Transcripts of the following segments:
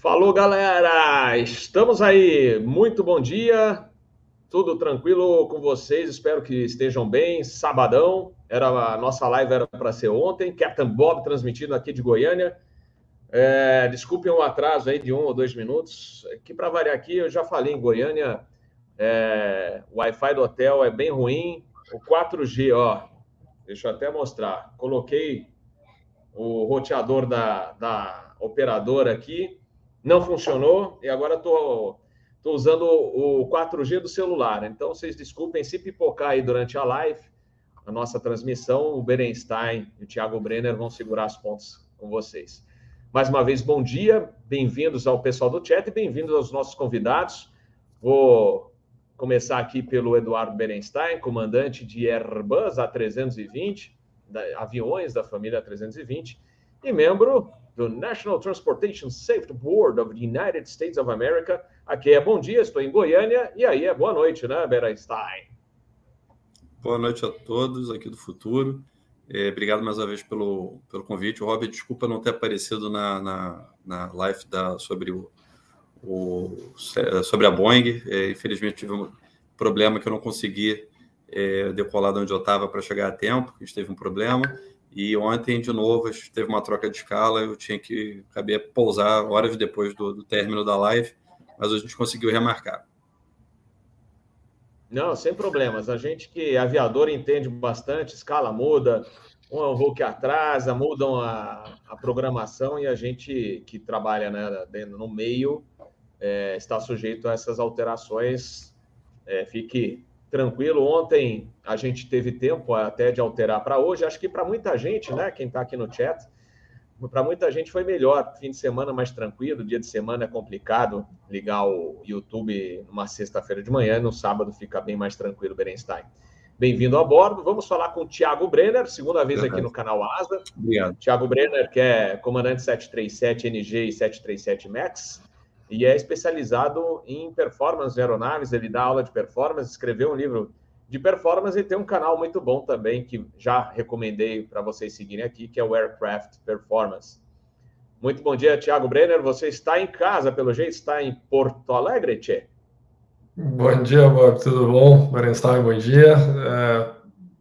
Falou, galera! Estamos aí. Muito bom dia. Tudo tranquilo com vocês? Espero que estejam bem. Sabadão. Era a nossa live era para ser ontem. Captain Bob transmitindo aqui de Goiânia. É, desculpem o atraso aí de um ou dois minutos. Que para variar aqui, eu já falei em Goiânia. É, o Wi-Fi do hotel é bem ruim. O 4G, ó. Deixa eu até mostrar. Coloquei o roteador da, da operadora aqui não funcionou e agora estou usando o 4G do celular. Então, vocês desculpem se pipocar aí durante a live, a nossa transmissão, o Berenstein e o Thiago Brenner vão segurar as pontas com vocês. Mais uma vez, bom dia, bem-vindos ao pessoal do chat e bem-vindos aos nossos convidados. Vou começar aqui pelo Eduardo Berenstein, comandante de Airbus A320, aviões da família 320, e membro do National Transportation Safety Board of the United States of America. Aqui é bom dia, estou em Goiânia, e aí é boa noite, né, Berenstein? Boa noite a todos aqui do futuro. É, obrigado mais uma vez pelo, pelo convite. Rob, desculpa não ter aparecido na, na, na live da, sobre, o, o, sobre a Boeing. É, infelizmente tive um problema que eu não consegui é, decolar de onde eu estava para chegar a tempo, a gente teve um problema. E ontem, de novo, teve uma troca de escala, eu tinha que acabei pousar horas depois do, do término da live, mas a gente conseguiu remarcar. Não, sem problemas. A gente que é aviador entende bastante, escala muda, um voo que atrasa, mudam a, a programação e a gente que trabalha né, no meio é, está sujeito a essas alterações. É, fique tranquilo. Ontem a gente teve tempo até de alterar para hoje. Acho que para muita gente, né, quem está aqui no chat, para muita gente foi melhor. Fim de semana mais tranquilo, dia de semana é complicado ligar o YouTube numa sexta-feira de manhã, no sábado fica bem mais tranquilo, Berenstein. Bem-vindo a bordo. Vamos falar com o Thiago Brenner, segunda vez aqui no canal Asa. Obrigado. Thiago Brenner, que é comandante 737 NG e 737 MAX e é especializado em performance de aeronaves. Ele dá aula de performance, escreveu um livro de performance e tem um canal muito bom também que já recomendei para vocês seguirem aqui, que é o Aircraft Performance. Muito bom dia, Thiago Brenner. Você está em casa, pelo jeito, está em Porto Alegre, Tchê? Bom dia, Bob. Tudo bom? Berenstein, bom dia. É,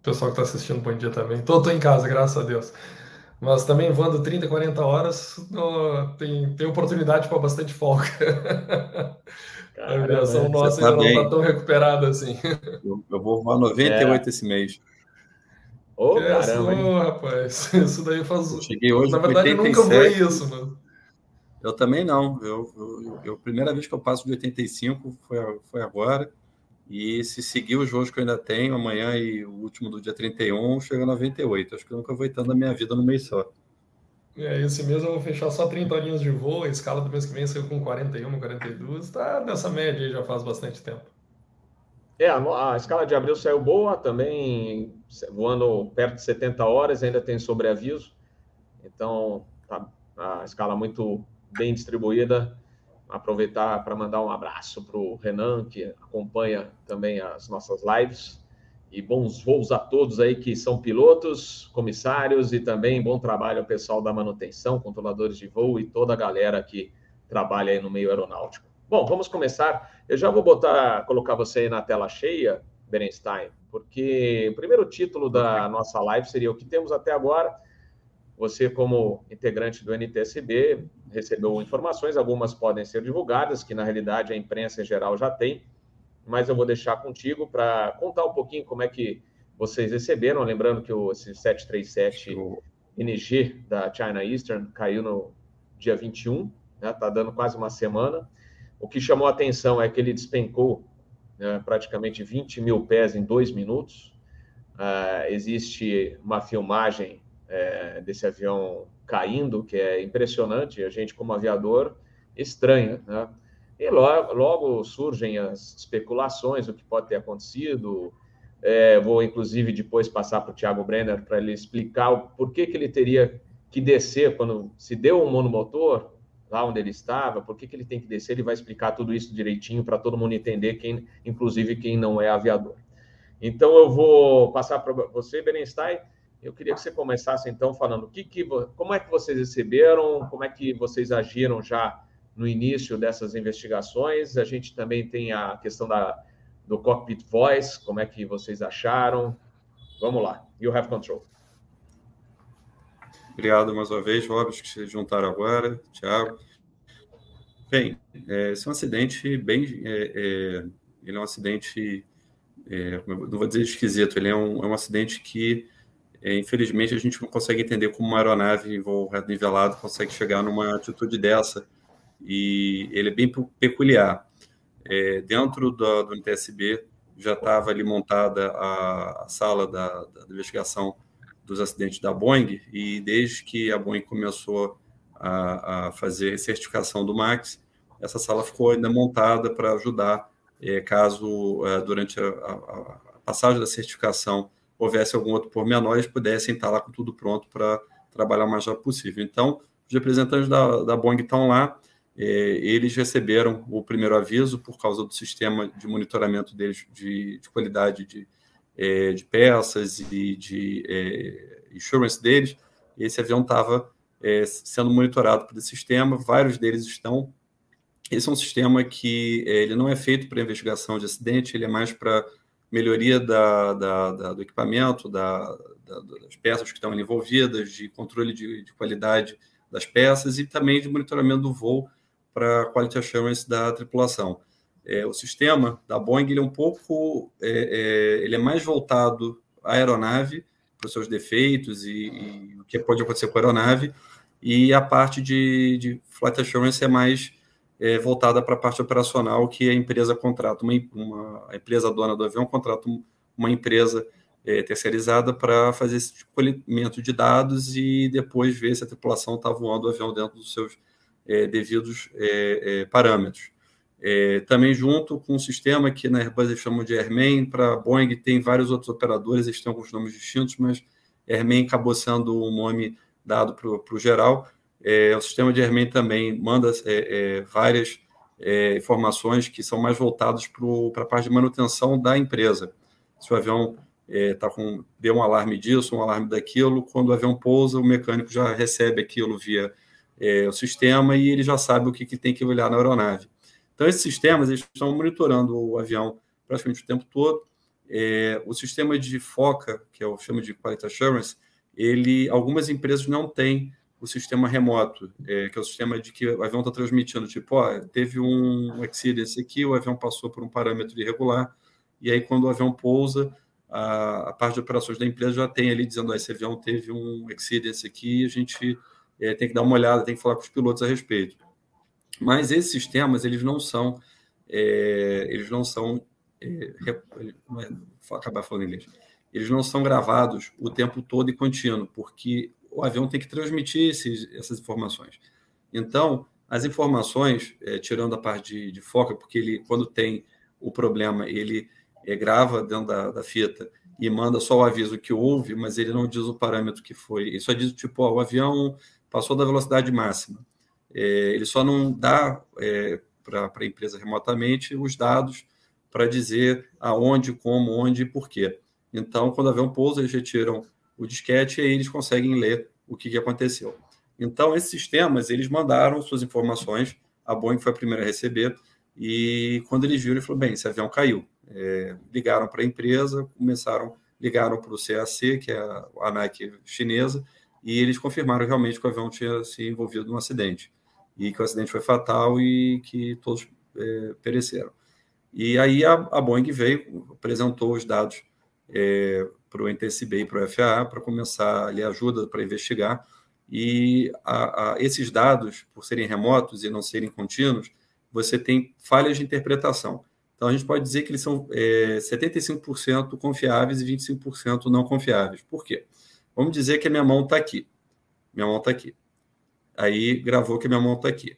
pessoal que está assistindo, bom dia também. Estou em casa, graças a Deus. Mas também voando 30, 40 horas, tem, tem oportunidade para bastante folga. a aviação nossa ainda tá não está tão recuperada assim. Eu, eu vou voar 98 é. esse mês. Ô, oh, caramba, isso, rapaz. Isso daí faz. Eu cheguei hoje. Na verdade, 87. eu nunca voei isso, mano. Eu também não. Eu, eu, eu, a primeira vez que eu passo de 85 foi, foi agora. E se seguir os voos que eu ainda tenho, amanhã e o último do dia 31, chega a 98. Acho que eu nunca vou tanto na minha vida no mês só. É, esse mês eu vou fechar só 30 horinhas de voo, a escala do mês que vem saiu com 41, 42, está nessa média aí já faz bastante tempo. É, a, a, escala de abril saiu boa, também voando perto de 70 horas, ainda tem sobreaviso, então tá, a escala muito bem distribuída, aproveitar para mandar um abraço para o Renan, que acompanha também as nossas lives. E bons voos a todos aí que são pilotos, comissários e também bom trabalho ao pessoal da manutenção, controladores de voo e toda a galera que trabalha aí no meio aeronáutico. Bom, vamos começar. Eu já vou botar, colocar você aí na tela cheia, Berenstein, porque o primeiro título da nossa live seria o que temos até agora você, como integrante do NTSB, recebeu informações, algumas podem ser divulgadas, que na realidade a imprensa em geral já tem, mas eu vou deixar contigo para contar um pouquinho como é que vocês receberam. Lembrando que o esse 737 NG da China Eastern caiu no dia 21, está né? Tá dando quase uma semana. O que chamou a atenção é que ele despencou né, praticamente 20 mil pés em dois minutos. Uh, existe uma filmagem é, desse avião caindo, que é impressionante, a gente, como aviador, estranha, né? E logo, logo surgem as especulações, o que pode ter acontecido. É, vou, inclusive, depois passar para o Thiago Brenner para ele explicar o porquê que ele teria que descer quando se deu um monomotor lá onde ele estava, por que, que ele tem que descer, ele vai explicar tudo isso direitinho para todo mundo entender, quem, inclusive quem não é aviador. Então, eu vou passar para você, Berenstein, eu queria que você começasse então falando que, que, como é que vocês receberam, como é que vocês agiram já no início dessas investigações. A gente também tem a questão da, do cockpit voice, como é que vocês acharam? Vamos lá, you have control. Obrigado mais uma vez, Robert, que se juntaram agora, Thiago. Bem, é, esse é um acidente bem. É, é, ele é um acidente. É, não vou dizer esquisito, ele é um, é um acidente que, é, infelizmente, a gente não consegue entender como uma aeronave em voo reto nivelado consegue chegar numa atitude dessa. E ele é bem peculiar. É, dentro do, do NTSB já estava ali montada a, a sala da, da investigação dos acidentes da Boeing, e desde que a Boeing começou a, a fazer certificação do MAX, essa sala ficou ainda montada para ajudar é, caso é, durante a, a, a, passagem da certificação houvesse algum outro pormenor, eles pudessem estar lá com tudo pronto para trabalhar o mais rápido possível. Então, os representantes da, da Boeing estão lá, é, eles receberam o primeiro aviso por causa do sistema de monitoramento deles de, de qualidade de, é, de peças e de é, insurance deles. Esse avião estava é, sendo monitorado por esse sistema, vários deles estão. Esse é um sistema que é, ele não é feito para investigação de acidente, ele é mais para melhoria da, da, da, do equipamento, das peças que estão envolvidas, de controle de, de, qualidade das peças e também de monitoramento do voo para quality assurance da tripulação. É, o sistema da Boeing ele é um pouco, é, é ele é mais voltado à aeronave para os seus defeitos e, e, o que pode acontecer com a aeronave e a parte de, de flight assurance é mais é, voltada para a parte operacional, que a empresa contrata, uma, uma a empresa dona do avião contrata uma empresa é, terceirizada para fazer esse colhimento de dados e depois ver se a tripulação está voando o avião dentro dos seus é, devidos é, é, parâmetros. É, também junto com um sistema que na Airbus eles chamam de Airman, para Boeing tem vários outros operadores, eles têm alguns nomes distintos, mas Airman acabou sendo um nome dado para o geral. É, o sistema de Airman também manda é, é várias é, informações que são mais voltadas para a parte de manutenção da empresa. Se o avião é, com deu um alarme disso, um alarme daquilo, quando o avião pousa, o mecânico já recebe aquilo via o sistema e ele já sabe o que, que tem que olhar na aeronave. Então, esses sistemas eles estão monitorando o avião praticamente o tempo todo. É, o sistema de FOCA, que é o chama de Quality Assurance, ele, algumas empresas não têm o sistema remoto, é, que é o sistema de que o avião está transmitindo, tipo, ó, teve um accidente aqui, o avião passou por um parâmetro irregular, e aí quando o avião pousa, a, a parte de operações da empresa já tem ali dizendo, ó, esse avião teve um accidente aqui, a gente é, tem que dar uma olhada, tem que falar com os pilotos a respeito. Mas esses sistemas, eles não são, é, eles não são, é, vou acabar falando inglês, eles não são gravados o tempo todo e contínuo, porque o avião tem que transmitir esses, essas informações. Então, as informações, é, tirando a parte de, de, foca, porque ele, quando tem o problema, ele é, grava dentro da, da, fita e manda só o aviso que houve, mas ele não diz o parâmetro que foi. Ele só diz, tipo, ó, o avião passou da velocidade máxima. É, ele só não dá é, para a empresa remotamente os dados para dizer aonde, como, onde e por quê. Então, quando haver um pouso, eles retiram o disquete e aí eles conseguem ler o que, que aconteceu. Então, esses sistemas, eles mandaram suas informações, a Boeing foi a primeira a receber, e quando eles viram, ele falou, bem, esse avião caiu. É, ligaram para a empresa, começaram, ligaram para o CAC, que é a ANAC chinesa, e eles confirmaram realmente que o avião tinha se envolvido num acidente e que o acidente foi fatal e que todos é, pereceram. E aí a, a, Boeing veio, apresentou os dados é, para o NTSB e para o FAA para começar ali ajuda para investigar. E a, a, esses dados, por serem remotos e não serem contínuos, você tem falhas de interpretação. Então a gente pode dizer que eles são é, 75% confiáveis e 25% não confiáveis. Por quê? Vamos dizer que a minha mão está aqui. Minha mão está aqui. Aí gravou que a minha mão está aqui.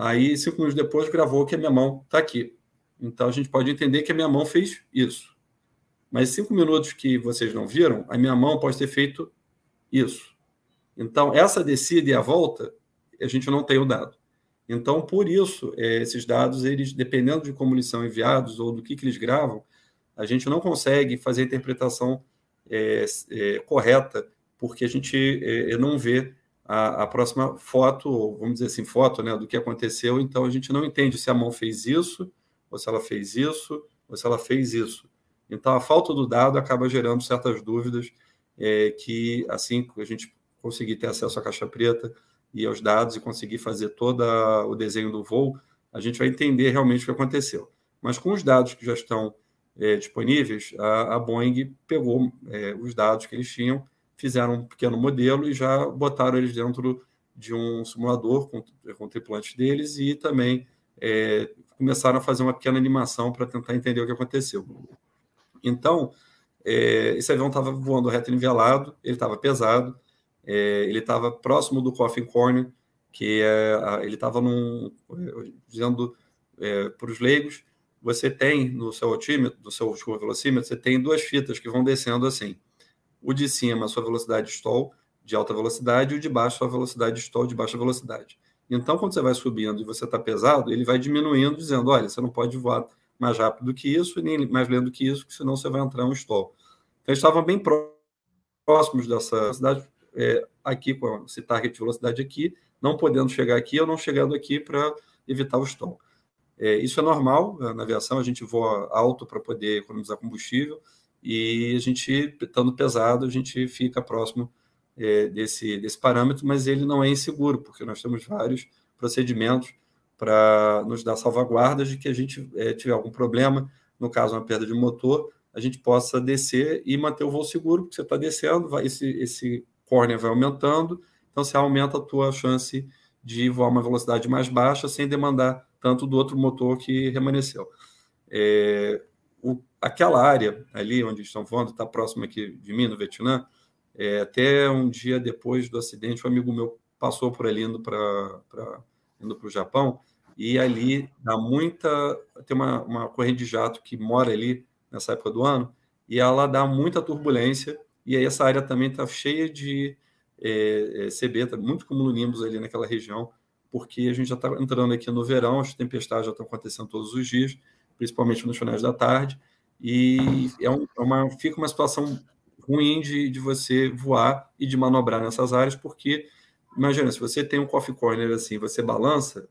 Aí, cinco minutos depois, gravou que a minha mão está aqui. Então, a gente pode entender que a minha mão fez isso. Mas cinco minutos que vocês não viram, a minha mão pode ter feito isso. Então, essa descida e a volta, a gente não tem o dado. Então, por isso, é, esses dados, eles, dependendo de como eles são enviados ou do que, que eles gravam, a gente não consegue fazer a interpretação é, é, correta, porque a gente é, não vê a, a, próxima foto, vamos dizer assim, foto né, do que aconteceu, então a gente não entende se a mão fez isso, ou se ela fez isso, ou se ela fez isso. Então a falta do dado acaba gerando certas dúvidas é, que, assim que a gente conseguir ter acesso à caixa preta e aos dados e conseguir fazer todo o desenho do voo, a gente vai entender realmente o que aconteceu. Mas com os dados que já estão é, disponíveis, a, a, Boeing pegou é, os dados que eles tinham, fizeram um pequeno modelo e já botaram eles dentro de um simulador com, com tripulantes deles e também é, começaram a fazer uma pequena animação para tentar entender o que aconteceu. Então, é, esse avião estava voando reto nivelado, ele estava pesado, é, ele estava próximo do coffin corner, que é, ele estava num, dizendo é, para os leigos, você tem no seu altímetro, no seu velocímetro, você tem duas fitas que vão descendo assim. O de cima, a sua velocidade stall de alta velocidade, e o de baixo, a sua velocidade stall de baixa velocidade. Então, quando você vai subindo e você está pesado, ele vai diminuindo, dizendo: olha, você não pode voar mais rápido do que isso e nem mais lento que isso, senão você vai entrar em um stall. Então, estavam bem próximos dessa cidade, é, aqui com esse target de velocidade aqui, não podendo chegar aqui ou não chegando aqui para evitar o stall. É, isso é normal né, na aviação, a gente voa alto para poder economizar combustível e a gente, estando pesado, a gente fica próximo é, desse, desse parâmetro, mas ele não é inseguro, porque nós temos vários procedimentos para nos dar salvaguardas de que a gente é, tiver algum problema, no caso uma perda de motor, a gente possa descer e manter o voo seguro, porque você está descendo, vai, esse, esse corner vai aumentando, então você aumenta a tua chance de voar uma velocidade mais baixa sem demandar tanto do outro motor que remanesceu. É, o, aquela área ali onde estão voando, está próximo aqui de mim, no Vietnã, é, até um dia depois do acidente, um amigo meu passou por ali indo para indo o Japão, e ali dá muita. Tem uma, uma corrente de jato que mora ali nessa época do ano, e ela dá muita turbulência, e aí essa área também está cheia de é, é, CB, tá muito cumulonimbus ali naquela região, porque a gente já está entrando aqui no verão, as tempestades já estão acontecendo todos os dias, principalmente nos finais da tarde, e é, um, é uma, fica uma situação ruim de, de você voar e de manobrar nessas áreas, porque imagina, se você tem um coffee corner assim, você balança,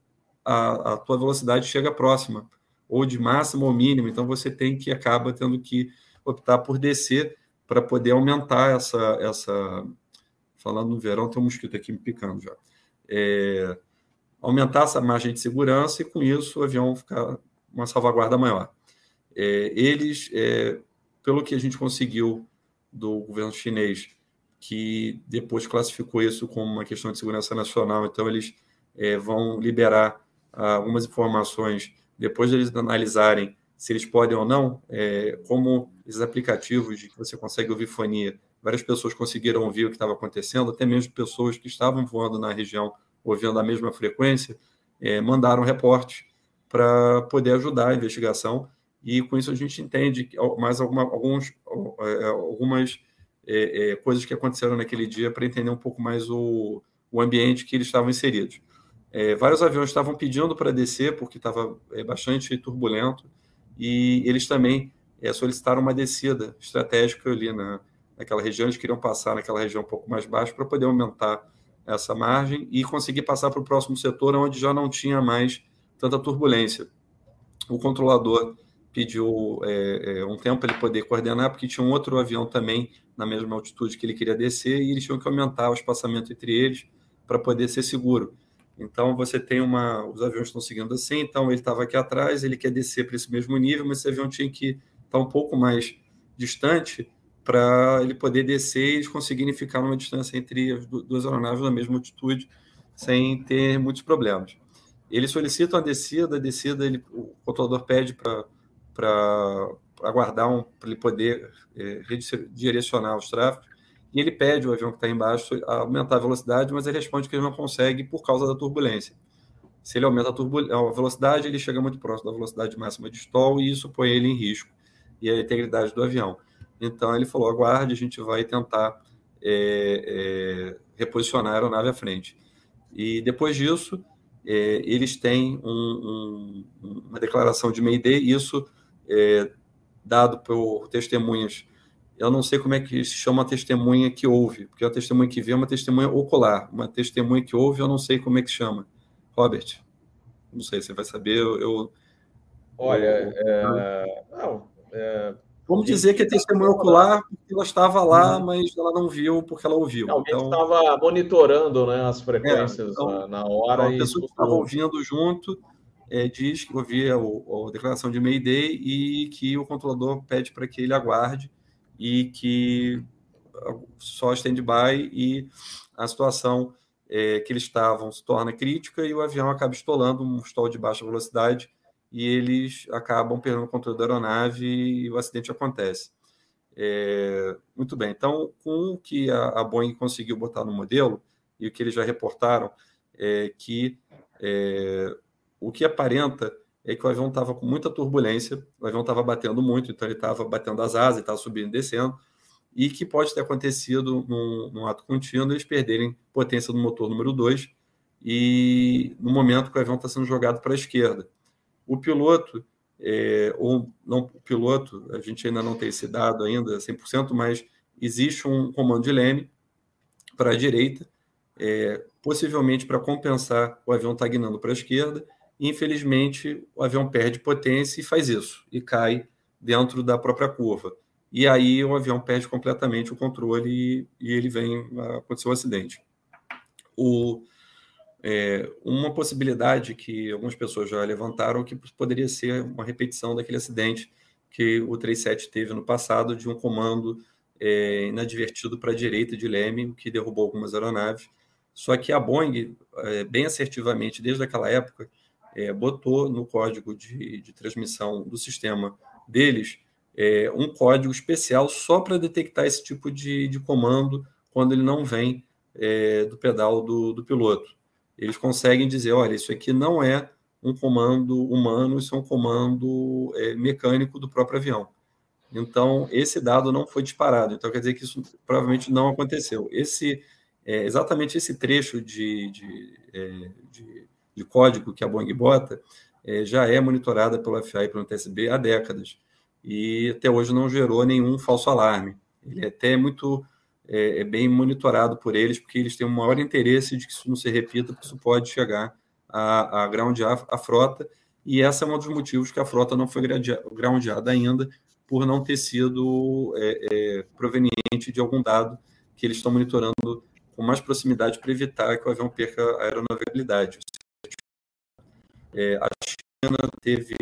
a, a tua velocidade chega próxima, ou de máximo ou mínimo, então você tem que acaba tendo que optar por descer para poder aumentar essa, essa. Falando no verão, tem um mosquito aqui me picando já. É, aumentar essa margem de segurança e, com isso, o avião ficar uma salvaguarda maior. É, eles, é, pelo que a gente conseguiu do governo chinês, que depois classificou isso como uma questão de segurança nacional, então eles é, vão liberar algumas informações depois de eles analisarem se eles podem ou não, é, como esses aplicativos de que você consegue ouvir fonia, várias pessoas conseguiram ouvir o que estava acontecendo, até mesmo pessoas que estavam voando na região ouvindo a mesma frequência, é, mandaram reporte para poder ajudar a investigação e com isso a gente entende mais alguma, alguns, é, algumas é, é, coisas que aconteceram naquele dia para entender um pouco mais o, o ambiente que eles estavam inseridos. É, vários aviões estavam pedindo para descer porque estava é, bastante turbulento e eles também é, solicitaram uma descida estratégica ali na, naquela região. Eles queriam passar naquela região um pouco mais baixa para poder aumentar essa margem e conseguir passar para o próximo setor onde já não tinha mais tanta turbulência. O controlador pediu é, é, um tempo para ele poder coordenar, porque tinha um outro avião também na mesma altitude que ele queria descer e eles tinham que aumentar o espaçamento entre eles para poder ser seguro. Então você tem uma, os aviões estão seguindo assim, então ele estava aqui atrás, ele quer descer para esse mesmo nível, mas esse avião tinha que estar um pouco mais distante para ele poder descer e eles conseguirem ficar numa distância entre as duas aeronaves na mesma altitude, sem ter muitos problemas. Eles solicitam a descida, a descida ele, o controlador pede para aguardar um, para ele poder é, redirecionar os tráfegos, e ele pede o avião que está embaixo a aumentar a velocidade, mas ele responde que ele não consegue por causa da turbulência. Se ele aumenta a, a velocidade, ele chega muito próximo da velocidade máxima de stall e isso põe ele em risco e a integridade do avião. Então ele falou: aguarde, a gente vai tentar é, é, reposicionar a aeronave à frente. E depois disso, é, eles têm um, um, uma declaração de Mayday, isso dado por testemunhas eu não sei como é que se chama a testemunha que ouve, porque a testemunha que vê é uma testemunha ocular, uma testemunha que ouve, eu não sei como é que chama. Robert, não sei, você vai saber, eu... eu Olha, eu, é, não, é, Vamos dizer que é testemunha ocular porque ela estava lá, uhum. mas ela não viu porque ela ouviu. Alguém então, estava monitorando né, as frequências é, então, na hora. Então, a pessoa que estava ouvindo junto é, diz que ouvia a declaração de Mayday e que o controlador pede para que ele aguarde e que só stand-by e a situação é, que eles estavam se torna crítica e o avião acaba estolando um stall de baixa velocidade e eles acabam perdendo o controle da aeronave e o acidente acontece. É, muito bem, então, com o que a, a, Boeing conseguiu botar no modelo e o que eles já reportaram, é que é, o que aparenta é que o avião estava com muita turbulência, o avião estava batendo muito, então ele estava batendo as asas, estava subindo e descendo, e que pode ter acontecido num, num ato contínuo eles perderem potência do motor número 2 e no momento que o avião está sendo jogado para a esquerda. O piloto, é, ou não o piloto, a gente ainda não tem esse dado ainda 100%, mas existe um comando de leme para a direita, é, possivelmente para compensar o avião estar tá para a esquerda, infelizmente, o avião perde potência e faz isso, e cai dentro da própria curva. E aí o avião perde completamente o controle e, e ele vem acontecer um acidente. O, é, uma possibilidade que algumas pessoas já levantaram que poderia ser uma repetição daquele acidente que o 37 teve no passado de um comando é, inadvertido para a direita de Leme, que derrubou algumas aeronaves. Só que a Boeing, é, bem assertivamente, desde aquela época, é, botou no código de, de, transmissão do sistema deles é, um código especial só para detectar esse tipo de, de, comando quando ele não vem é, do pedal do, do, piloto. Eles conseguem dizer: olha, isso aqui não é um comando humano, isso é um comando é, mecânico do próprio avião. Então, esse dado não foi disparado. Então, quer dizer que isso provavelmente não aconteceu. Esse, é, exatamente esse trecho de, de, é, de código que a Boeing bota é, já é monitorada pelo FAA e pelo TSB há décadas e até hoje não gerou nenhum falso alarme. Ele é até muito é, é bem monitorado por eles, porque eles têm um maior interesse de que isso não se repita, porque isso pode chegar a, a groundear a frota, e esse é um dos motivos que a frota não foi groundeada ainda, por não ter sido é, é, proveniente de algum dado que eles estão monitorando com mais proximidade para evitar que o avião perca a aeronavegabilidade. É, a China teve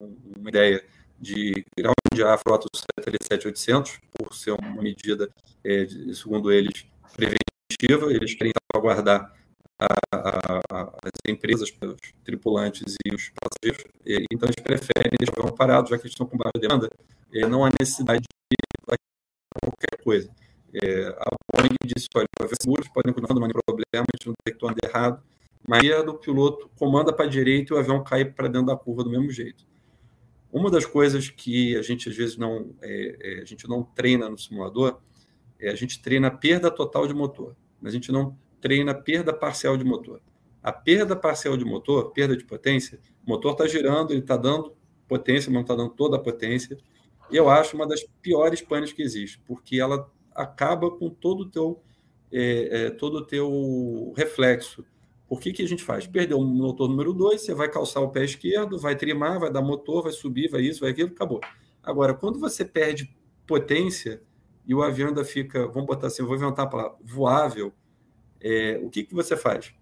um, uma ideia de groundear a frota do 737-800 por ser uma medida, é, de, segundo eles, preventiva. Eles querem aguardar as empresas, os tripulantes e os passageiros. E, então, eles preferem deixar o parado, já que eles estão com baixa demanda. É, não há necessidade de qualquer coisa. É, a Boeing disse, olha, os seguros podem continuar dando problema, a gente não detectou nada errado, mas a do piloto comanda para a direita e o avião cai para dentro da curva do mesmo jeito. Uma das coisas que a gente às vezes não, é, é, a gente não treina no simulador é a gente treina a perda total de motor, mas a gente não treina a perda parcial de motor. A perda parcial de motor, perda de potência, o motor está girando, ele está dando potência, mas não está dando toda a potência. Eu acho uma das piores panes que existe, porque ela acaba com todo o teu, é, é, todo o teu reflexo o que, que a gente faz? Perdeu o motor número 2, você vai calçar o pé esquerdo, vai trimar, vai dar motor, vai subir, vai isso, vai aquilo, acabou. Agora, quando você perde potência e o avião ainda fica, vamos botar assim, vou inventar a palavra, voável, é, o que, que você faz?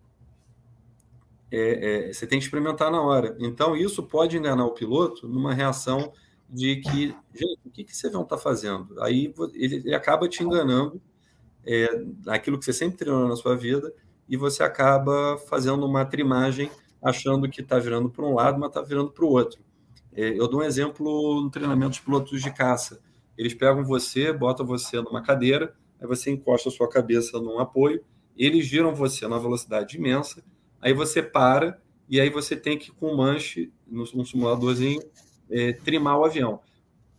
É, é, você tem que experimentar na hora. Então, isso pode enganar o piloto numa reação de que, gente, o que, que esse avião está fazendo? Aí ele, ele, acaba te enganando é, aquilo que você sempre treinou na sua vida, e você acaba fazendo uma trimagem achando que está virando para um lado, mas está virando para o outro. É, eu dou um exemplo no treinamento de pilotos de caça. Eles pegam você, botam você numa cadeira, aí você encosta a sua cabeça num apoio, eles giram você numa velocidade imensa, aí você para e aí você tem que, com manche, num simuladorzinho, é, trimar o avião.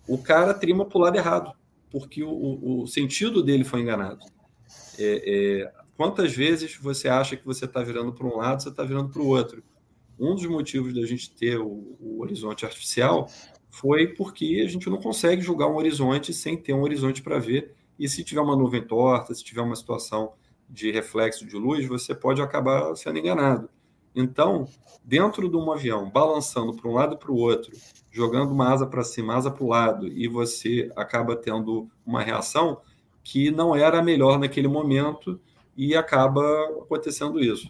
O cara trima para o lado errado, porque o, o, sentido dele foi enganado. É, é, Quantas vezes você acha que você está virando para um lado, você está virando para o outro? Um dos motivos da gente ter o, o, horizonte artificial foi porque a gente não consegue julgar um horizonte sem ter um horizonte para ver. E se tiver uma nuvem torta, se tiver uma situação de reflexo de luz, você pode acabar sendo enganado. Então, dentro de um avião, balançando para um lado e para o outro, jogando uma asa para cima, asa para o lado, e você acaba tendo uma reação que não era a melhor naquele momento e acaba acontecendo isso.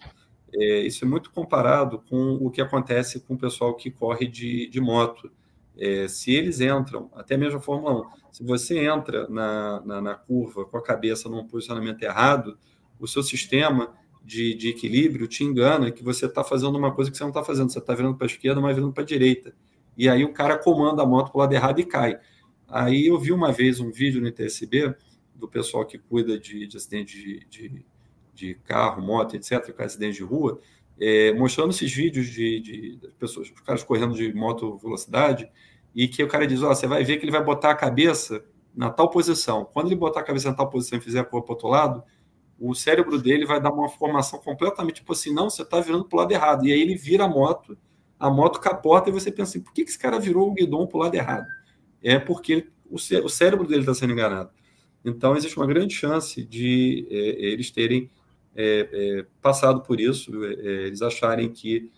É, isso é muito comparado com o que acontece com o pessoal que corre de, de moto. É, se eles entram, até mesmo a Fórmula 1, se você entra na, na, na, curva com a cabeça num posicionamento errado, o seu sistema de, de equilíbrio te engana que você está fazendo uma coisa que você não está fazendo. Você está virando para a esquerda, mas virando para a direita. E aí o cara comanda a moto para o lado errado e cai. Aí eu vi uma vez um vídeo no ITSB do pessoal que cuida de, de acidente de, de, de, carro, moto, etc., com acidente de rua, é, mostrando esses vídeos de, de, de, pessoas, os caras correndo de moto velocidade, e que o cara diz: Ó, você vai ver que ele vai botar a cabeça na tal posição. Quando ele botar a cabeça na tal posição e fizer a curva para o outro lado, o cérebro dele vai dar uma formação completamente tipo assim: não, você está virando para o lado errado. E aí ele vira a moto, a moto capota e você pensa assim: por que, que esse cara virou o guidão para o lado errado? É porque o, o cérebro dele está sendo enganado. Então, existe uma grande chance de é, eles terem é, é, passado por isso, é, é, eles acharem que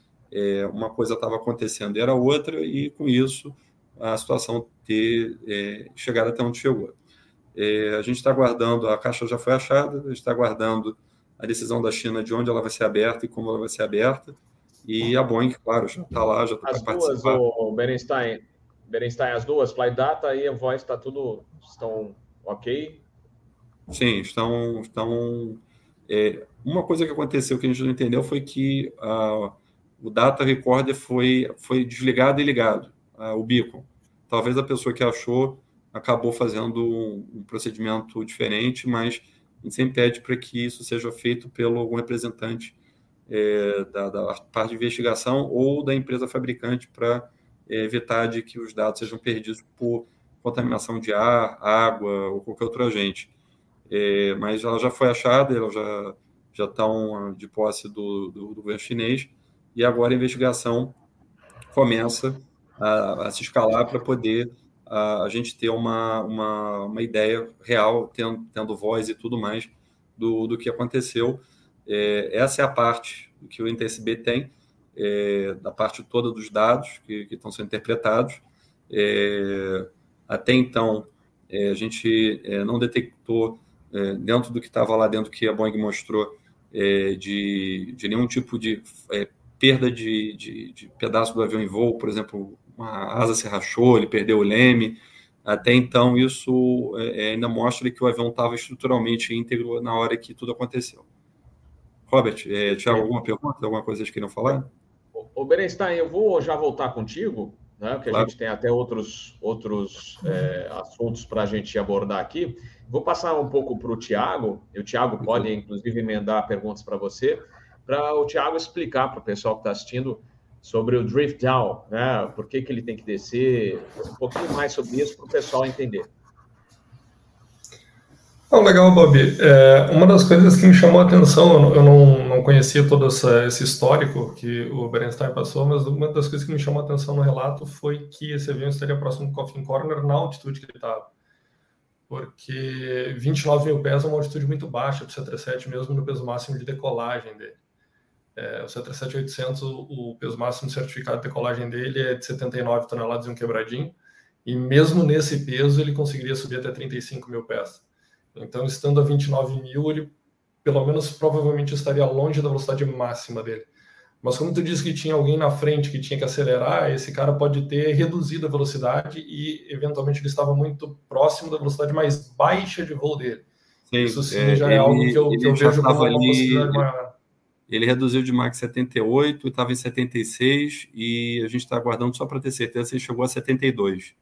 uma coisa estava acontecendo era outra, e com isso a situação ter chegado até onde chegou. a gente está aguardando, a caixa já foi achada, a gente está aguardando a decisão da China de onde ela vai ser aberta e como ela vai ser aberta. E a Boeing, claro, já está lá, já está As duas, o Berenstein, Berenstein, as duas, Flight Data e a Voice, está tudo, estão ok? Sim, estão. estão é, uma coisa que aconteceu que a gente não entendeu foi que uh, o data recorder foi, foi desligado e ligado, uh, o beacon. Talvez a pessoa que achou acabou fazendo um, um procedimento diferente, mas a gente sempre pede para que isso seja feito pelo algum representante é, da, da, parte de investigação ou da empresa fabricante para é, evitar de que os dados sejam perdidos por contaminação de ar, água ou qualquer outro agente. É, mas ela já foi achada, ela já já estão de posse do, do, do, governo chinês e agora a investigação começa a, a se escalar para poder a, a, gente ter uma, uma, uma ideia real, tendo, tendo voz e tudo mais do, do que aconteceu. É, essa é a parte que o NTSB tem, é, da parte toda dos dados que, que estão sendo interpretados. É, até então, é, a gente é, não detectou, é, dentro do que estava lá dentro que a Boeing mostrou, de, de nenhum tipo de perda de, de, de, pedaço do avião em voo, por exemplo, uma asa se rachou, ele perdeu o leme. Até então, isso ainda mostra que o avião estava estruturalmente íntegro na hora que tudo aconteceu. Robert, é, Tiago, alguma pergunta? Alguma coisa que vocês queriam falar? O Berenstein, eu vou já voltar contigo né? Porque claro. a gente tem até outros, outros é, assuntos para a gente abordar aqui. Vou passar um pouco para o Tiago, e o Tiago pode, inclusive, emendar perguntas para você, para o Tiago explicar para o pessoal que está assistindo sobre o drift down, né? Por que, que ele tem que descer, um pouquinho mais sobre isso para o pessoal entender. Oh, legal, Bob. É, uma das coisas que me chamou a atenção, eu não, não conhecia todo essa, esse histórico que o Berenstein passou, mas uma das coisas que me chamou a atenção no relato foi que esse avião estaria próximo do Coffin Corner na altitude que ele estava. Porque 29 mil pés é uma altitude muito baixa para o 737, mesmo no peso máximo de decolagem dele. É, o 737-800, o peso máximo certificado de decolagem dele é de 79 toneladas e um quebradinho, e mesmo nesse peso ele conseguiria subir até 35 mil pés. Então, estando a 29 mil, ele pelo menos provavelmente estaria longe da velocidade máxima dele. Mas como tu disse que tinha alguém na frente que tinha que acelerar, esse cara pode ter reduzido a velocidade e eventualmente ele estava muito próximo da velocidade mais baixa de voo dele. Sim, Isso sim é, já é algo que eu, que eu vejo como uma possibilidade maior. Ele reduziu de Mach 78, estava em 76 e a gente está aguardando só para ter certeza se ele chegou a 72.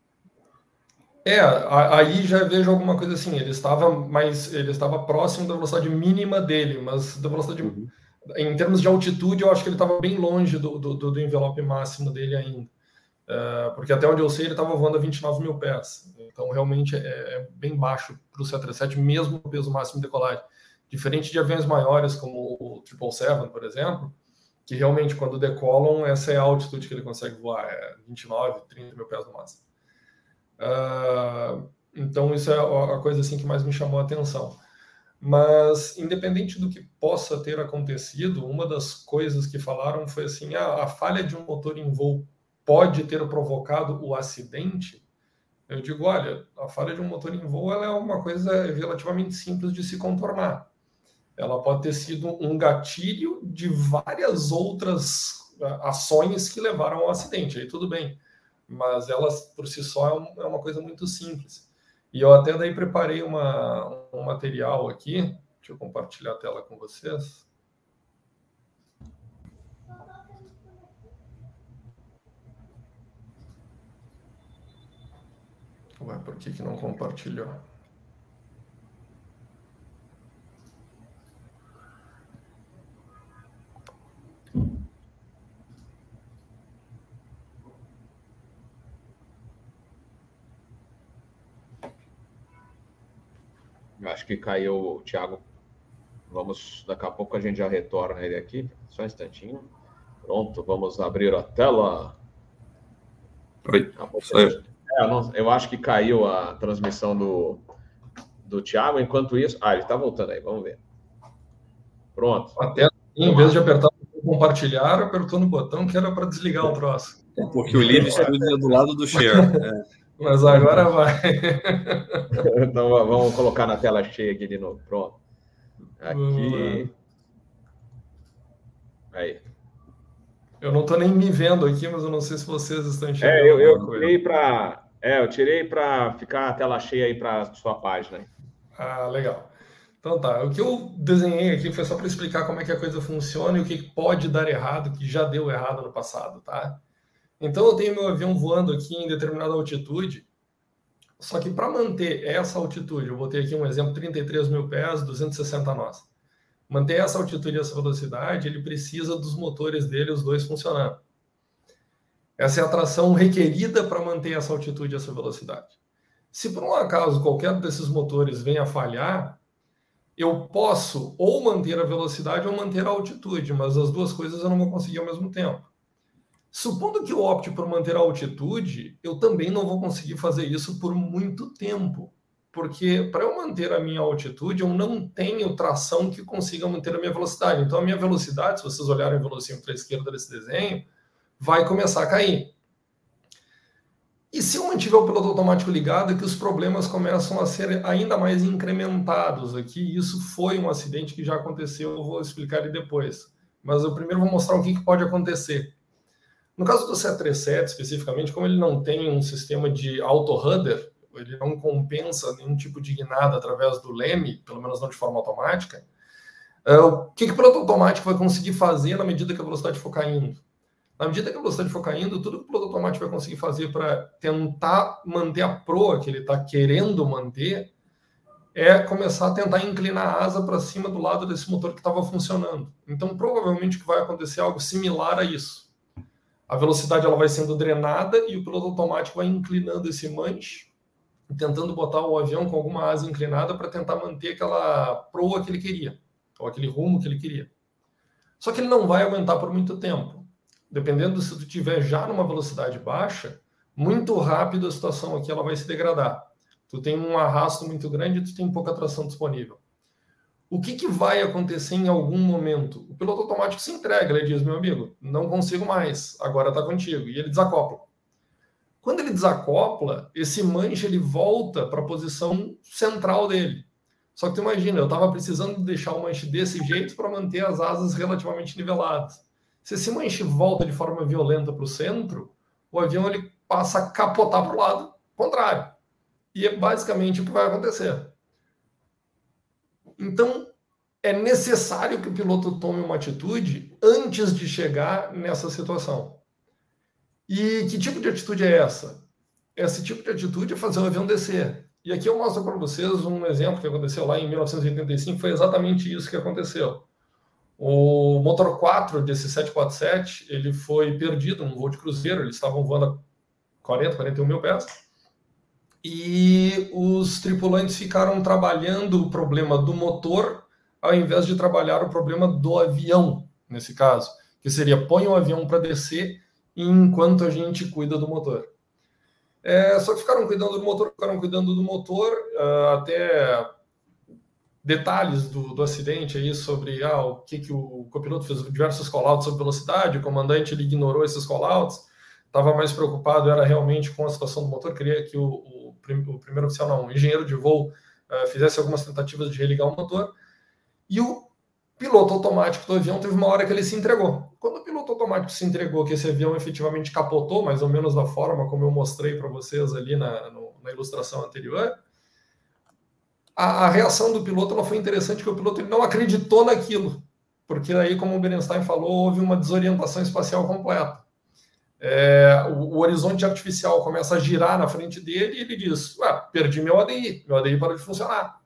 É, aí já vejo alguma coisa assim, ele estava mais, ele estava próximo da velocidade mínima dele, mas da velocidade, uhum. em termos de altitude, eu acho que ele estava bem longe do, do, do, envelope máximo dele ainda, uh, porque até onde eu sei ele estava voando a 29 mil pés, então realmente é, é bem baixo para o 737, mesmo o peso máximo de decolagem, diferente de aviões maiores como o 777, por exemplo, que realmente quando decolam, essa é a altitude que ele consegue voar, é 29, 30 mil pés no máximo. Uh, então, isso é a coisa assim que mais me chamou a atenção. Mas, independente do que possa ter acontecido, uma das coisas que falaram foi assim: ah, a falha de um motor em voo pode ter provocado o acidente. Eu digo, olha, a falha de um motor em voo é uma coisa relativamente simples de se contornar. Ela pode ter sido um gatilho de várias outras ah, ações que levaram ao acidente, aí tudo bem. Mas ela, por si só, é, é uma coisa muito simples. E eu até daí preparei uma, um material aqui. Deixa eu compartilhar a tela com vocês. Ué, por que, que não compartilhou? Acho que caiu o Thiago. Vamos, daqui a pouco a gente já retorna ele aqui. Só um instantinho. Pronto, vamos abrir a tela. Oi. É, não, eu acho que caiu a transmissão do, do Thiago. Enquanto isso. Ah, ele está voltando aí, vamos ver. Pronto. Até em vez de apertar compartilhar, apertou no botão que era para desligar o troço. É porque o livro está do lado do share. É. Mas agora vai. então vamos colocar na tela cheia aqui de novo. Pronto. Aqui. Aí. Eu não estou nem me vendo aqui, mas eu não sei se vocês estão enxergando. É, eu, eu tirei para. É, eu tirei para ficar a tela cheia aí para a sua página. Ah, legal. Então tá. O que eu desenhei aqui foi só para explicar como é que a coisa funciona e o que pode dar errado, que já deu errado no passado, tá? Então eu tenho meu avião voando aqui em determinada altitude, só que para manter essa altitude, eu botei aqui um exemplo, 33 mil pés, 260 nós. Manter essa altitude e essa velocidade, ele precisa dos motores dele, os dois funcionando. Essa é a tração requerida para manter essa altitude e essa velocidade. Se por um acaso qualquer desses motores venha a falhar, eu posso ou manter a velocidade ou manter a altitude, mas as duas coisas eu não vou conseguir ao mesmo tempo. Supondo que eu opte por manter a altitude, eu também não vou conseguir fazer isso por muito tempo. Porque para eu manter a minha altitude, eu não tenho tração que consiga manter a minha velocidade. Então, a minha velocidade, se vocês olharem o velocímetro a esquerda desse desenho, vai começar a cair. E se eu mantiver o piloto automático ligado, é que os problemas começam a ser ainda mais incrementados aqui. Isso foi um acidente que já aconteceu, eu vou explicar ele depois. Mas eu primeiro vou mostrar o que pode acontecer. No caso do 737, especificamente, como ele não tem um sistema de auto-rudder, ele não compensa nenhum tipo de guinada através do leme, pelo menos não de forma automática, uh, o que, que o piloto automático vai conseguir fazer na medida que a velocidade for caindo? Na medida que a velocidade for caindo, tudo que o piloto automático vai conseguir fazer para tentar manter a proa que ele está querendo manter é começar a tentar inclinar a asa para cima do lado desse motor que estava funcionando. Então, provavelmente, que vai acontecer algo similar a isso a velocidade ela vai sendo drenada e o piloto automático vai inclinando esse manche, tentando botar o avião com alguma asa inclinada para tentar manter aquela proa que ele queria, ou aquele rumo que ele queria. Só que ele não vai aumentar por muito tempo. Dependendo se tu tiver já numa velocidade baixa, muito rápido a situação aqui ela vai se degradar. Tu tem um arrasto muito grande tu tem pouca tração disponível. O que, que vai acontecer em algum momento? O piloto automático se entrega, ele diz, meu amigo, não consigo mais, agora está contigo, e ele desacopla. Quando ele desacopla, esse manche ele volta para a posição central dele. Só que tu imagina, eu estava precisando deixar o manche desse jeito para manter as asas relativamente niveladas. Se esse manche volta de forma violenta para o centro, o avião ele passa a capotar para o lado contrário. E é basicamente o que vai acontecer. Então, é necessário que o piloto tome uma atitude antes de chegar nessa situação. E que tipo de atitude é essa? Esse tipo de atitude é fazer o avião descer. E aqui eu mostro para vocês um exemplo que aconteceu lá em 1985, foi exatamente isso que aconteceu. O motor 4 desse 747, ele foi perdido num voo de cruzeiro, eles estavam voando a 40, 41 mil pés, e os tripulantes ficaram trabalhando o problema do motor ao invés de trabalhar o problema do avião, nesse caso, que seria põe o avião para descer enquanto a gente cuida do motor. É, só que ficaram cuidando do motor, ficaram cuidando do motor, uh, até detalhes do, do acidente aí sobre ah, o que, que o copiloto fez diversos callouts sobre velocidade, o comandante ele ignorou esses callouts, estava mais preocupado era realmente com a situação do motor, queria que o, o, o primeiro oficial, não, o engenheiro de voo uh, fizesse algumas tentativas de religar o motor, e o piloto automático do avião teve uma hora que ele se entregou. Quando o piloto automático se entregou, que esse avião efetivamente capotou, mais ou menos da forma como eu mostrei para vocês ali na, no, na ilustração anterior, a, a, reação do piloto ela foi interessante, que o piloto ele não acreditou naquilo, porque aí, como o Berenstein falou, houve uma desorientação espacial completa. É, o, o, horizonte artificial começa a girar na frente dele e ele diz: perdi meu ADI, meu ADI parou de funcionar.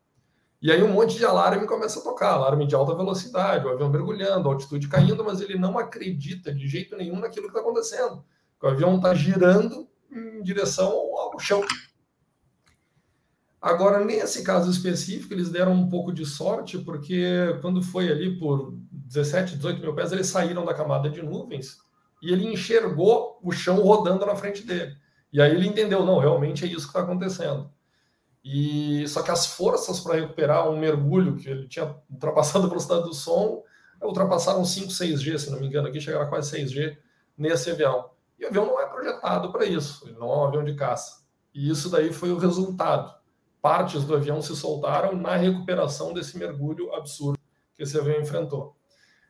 E aí um monte de alarme começa a tocar, alarme de alta velocidade, o avião mergulhando, a altitude caindo, mas ele não acredita de jeito nenhum naquilo que está acontecendo. O avião está girando em direção ao chão. Agora, nesse caso específico, eles deram um pouco de sorte, porque quando foi ali por 17, 18 mil pés, eles saíram da camada de nuvens e ele enxergou o chão rodando na frente dele. E aí ele entendeu, não, realmente é isso que está acontecendo. E só que as forças para recuperar um mergulho que ele tinha ultrapassado a velocidade do som, ultrapassaram 5, 6G, se não me engano, aqui chegaram a quase 6G nesse avião. E o avião não é projetado para isso, ele não é um avião de caça. E isso daí foi o resultado. Partes do avião se soltaram na recuperação desse mergulho absurdo que esse avião enfrentou.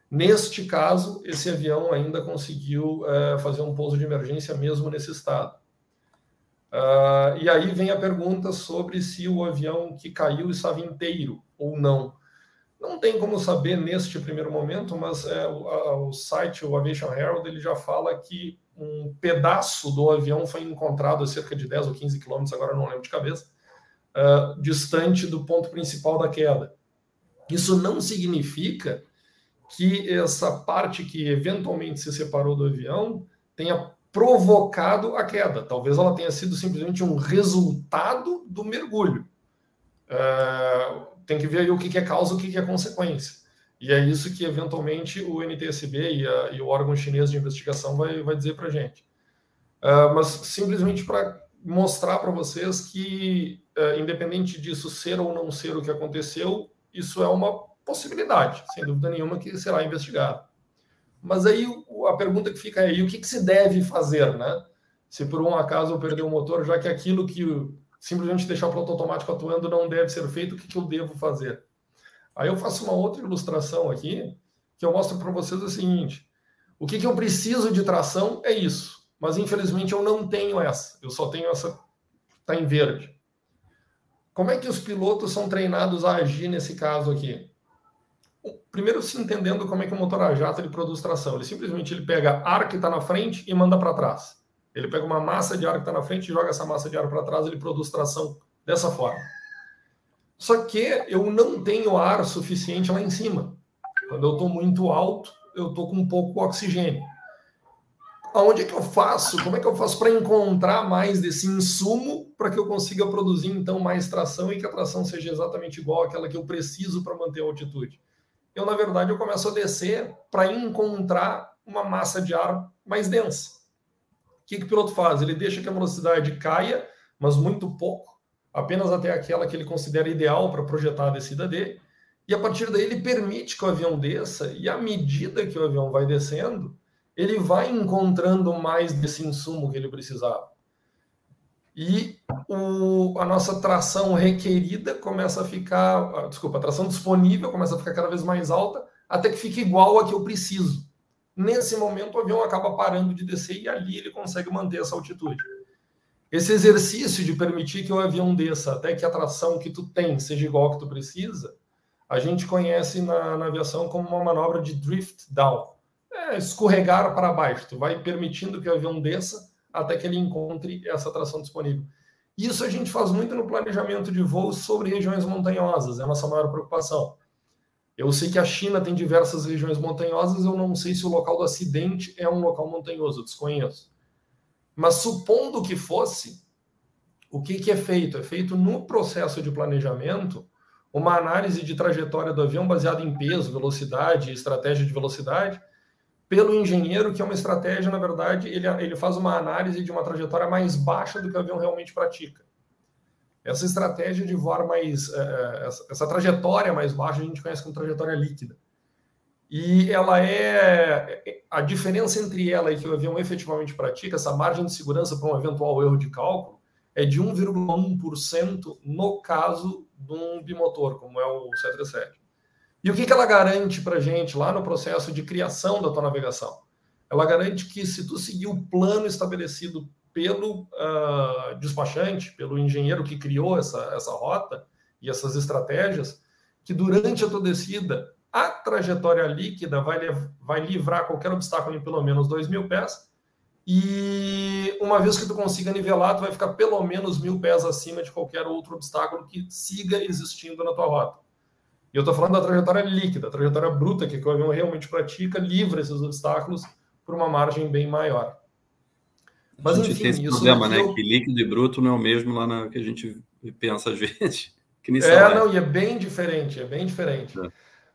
Neste caso, esse avião ainda conseguiu é, fazer um pouso de emergência mesmo nesse estado. Uh, e aí vem a pergunta sobre se o avião que caiu estava inteiro ou não. Não tem como saber neste primeiro momento, mas é, o, a, o, site, o Aviation Herald, ele já fala que um pedaço do avião foi encontrado a cerca de 10 ou 15 quilômetros, agora não lembro de cabeça, uh, distante do ponto principal da queda. Isso não significa que essa parte que eventualmente se separou do avião tenha provocado a queda. Talvez ela tenha sido simplesmente um resultado do mergulho. É, tem que ver aí o que é causa e o que é consequência. E é isso que, eventualmente, o NTSB e, a, e o órgão chinês de investigação vai, vai dizer para a gente. É, mas, simplesmente para mostrar para vocês que, é, independente disso ser ou não ser o que aconteceu, isso é uma possibilidade, sem dúvida nenhuma, que será investigado. Mas aí a pergunta que fica aí, o que, que se deve fazer, né? Se por um acaso eu perder o motor, já que aquilo que simplesmente deixar o piloto automático atuando não deve ser feito, o que, que eu devo fazer? Aí eu faço uma outra ilustração aqui, que eu mostro para vocês o seguinte: o que, que eu preciso de tração é isso, mas infelizmente eu não tenho essa, eu só tenho essa, está em verde. Como é que os pilotos são treinados a agir nesse caso aqui? Primeiro se entendendo como é que o motor a jato ele produz tração. Ele simplesmente ele pega ar que está na frente e manda para trás. Ele pega uma massa de ar que está na frente joga essa massa de ar para trás, ele produz tração dessa forma. Só que eu não tenho ar suficiente lá em cima. Quando eu estou muito alto, eu estou com pouco oxigênio. Aonde é que eu faço? Como é que eu faço para encontrar mais desse insumo para que eu consiga produzir então mais tração e que a tração seja exatamente igual àquela que eu preciso para manter a altitude? Eu, na verdade, eu começo a descer para encontrar uma massa de ar mais densa. O que, que o piloto faz? Ele deixa que a velocidade caia, mas muito pouco, apenas até aquela que ele considera ideal para projetar a descida dele, e a partir daí ele permite que o avião desça, e à medida que o avião vai descendo, ele vai encontrando mais desse insumo que ele precisava e o, a nossa tração requerida começa a ficar, ah, desculpa, a tração disponível começa a ficar cada vez mais alta, até que fique igual a que eu preciso. Nesse momento, o avião acaba parando de descer e ali ele consegue manter essa altitude. Esse exercício de permitir que o avião desça até que a tração que tu tem seja igual a que tu precisa, a gente conhece na, na aviação como uma manobra de drift down. É escorregar para baixo. Tu vai permitindo que o avião desça até que ele encontre essa tração disponível. Isso a gente faz muito no planejamento de voos sobre regiões montanhosas, é a nossa maior preocupação. Eu sei que a China tem diversas regiões montanhosas, eu não sei se o local do acidente é um local montanhoso, desconheço. Mas supondo que fosse, o que, que é feito? É feito no processo de planejamento uma análise de trajetória do avião baseada em peso, velocidade, estratégia de velocidade, pelo engenheiro, que é uma estratégia, na verdade, ele, ele faz uma análise de uma trajetória mais baixa do que o avião realmente pratica. Essa estratégia de voar mais. É, essa, essa, trajetória mais baixa a gente conhece como trajetória líquida. E ela é. A diferença entre ela e que o avião efetivamente pratica, essa margem de segurança para um eventual erro de cálculo, é de 1,1% no caso de um bimotor, como é o 737. E o que, que ela garante para a gente lá no processo de criação da tua navegação? Ela garante que se tu seguir o plano estabelecido pelo uh, despachante, pelo engenheiro que criou essa, essa rota e essas estratégias, que durante a tua descida, a trajetória líquida vai, vai livrar qualquer obstáculo em pelo menos 2 mil pés, e uma vez que tu consiga nivelar, tu vai ficar pelo menos mil pés acima de qualquer outro obstáculo que siga existindo na tua rota. E eu estou falando da trajetória líquida, a trajetória bruta que o avião realmente pratica, livra esses obstáculos por uma margem bem maior. Mas, a gente enfim, tem esse problema, né? Eu... Que líquido e bruto não é o mesmo lá na que a gente pensa às vezes. Que é, não, e é bem diferente, é bem diferente.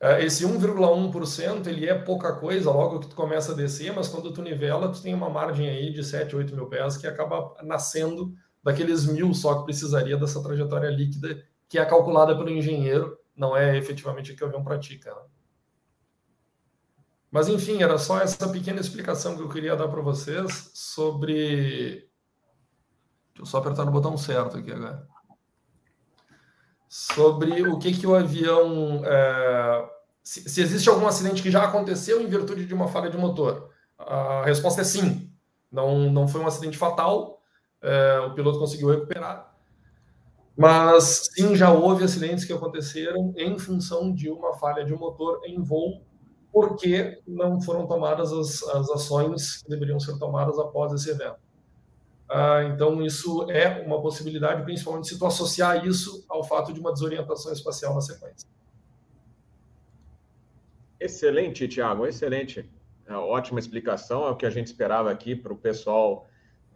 É. Uh, esse 1,1% ele é pouca coisa logo que tu começa a descer, mas quando tu nivela, tu tem uma margem aí de 7, 8 mil pés que acaba nascendo daqueles mil só que precisaria dessa trajetória líquida que é calculada pelo engenheiro não é efetivamente o que o avião pratica. Né? Mas, enfim, era só essa pequena explicação que eu queria dar para vocês sobre. Deixa eu só apertar no botão certo aqui agora. Sobre o que, que o avião. É... Se, se, existe algum acidente que já aconteceu em virtude de uma falha de motor. A resposta é sim. Não, não foi um acidente fatal. É, o piloto conseguiu recuperar mas sim, já houve acidentes que aconteceram em função de uma falha de motor em voo, porque não foram tomadas as, as ações que deveriam ser tomadas após esse evento. Ah, então, isso é uma possibilidade, principalmente se tu associar isso ao fato de uma desorientação espacial na sequência. Excelente, Tiago, excelente. É ótima explicação, é o que a gente esperava aqui para o pessoal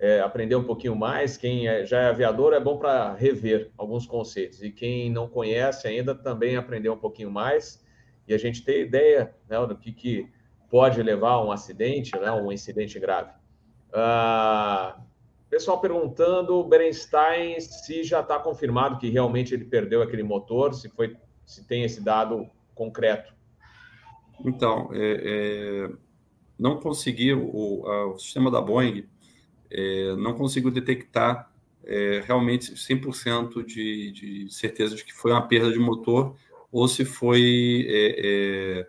é, aprender um pouquinho mais. Quem é, já é aviador é bom para rever alguns conceitos. E quem não conhece ainda também aprender um pouquinho mais e a gente ter ideia né, do que, que pode levar a um acidente, né, um incidente grave. Ah, pessoal perguntando, Berenstein, se já está confirmado que realmente ele perdeu aquele motor, se, foi, se tem esse dado concreto. Então, é, é, não conseguiu, o, a, o sistema da Boeing é, não consigo detectar é, realmente 100% de, de certeza de que foi uma perda de motor ou se foi é, é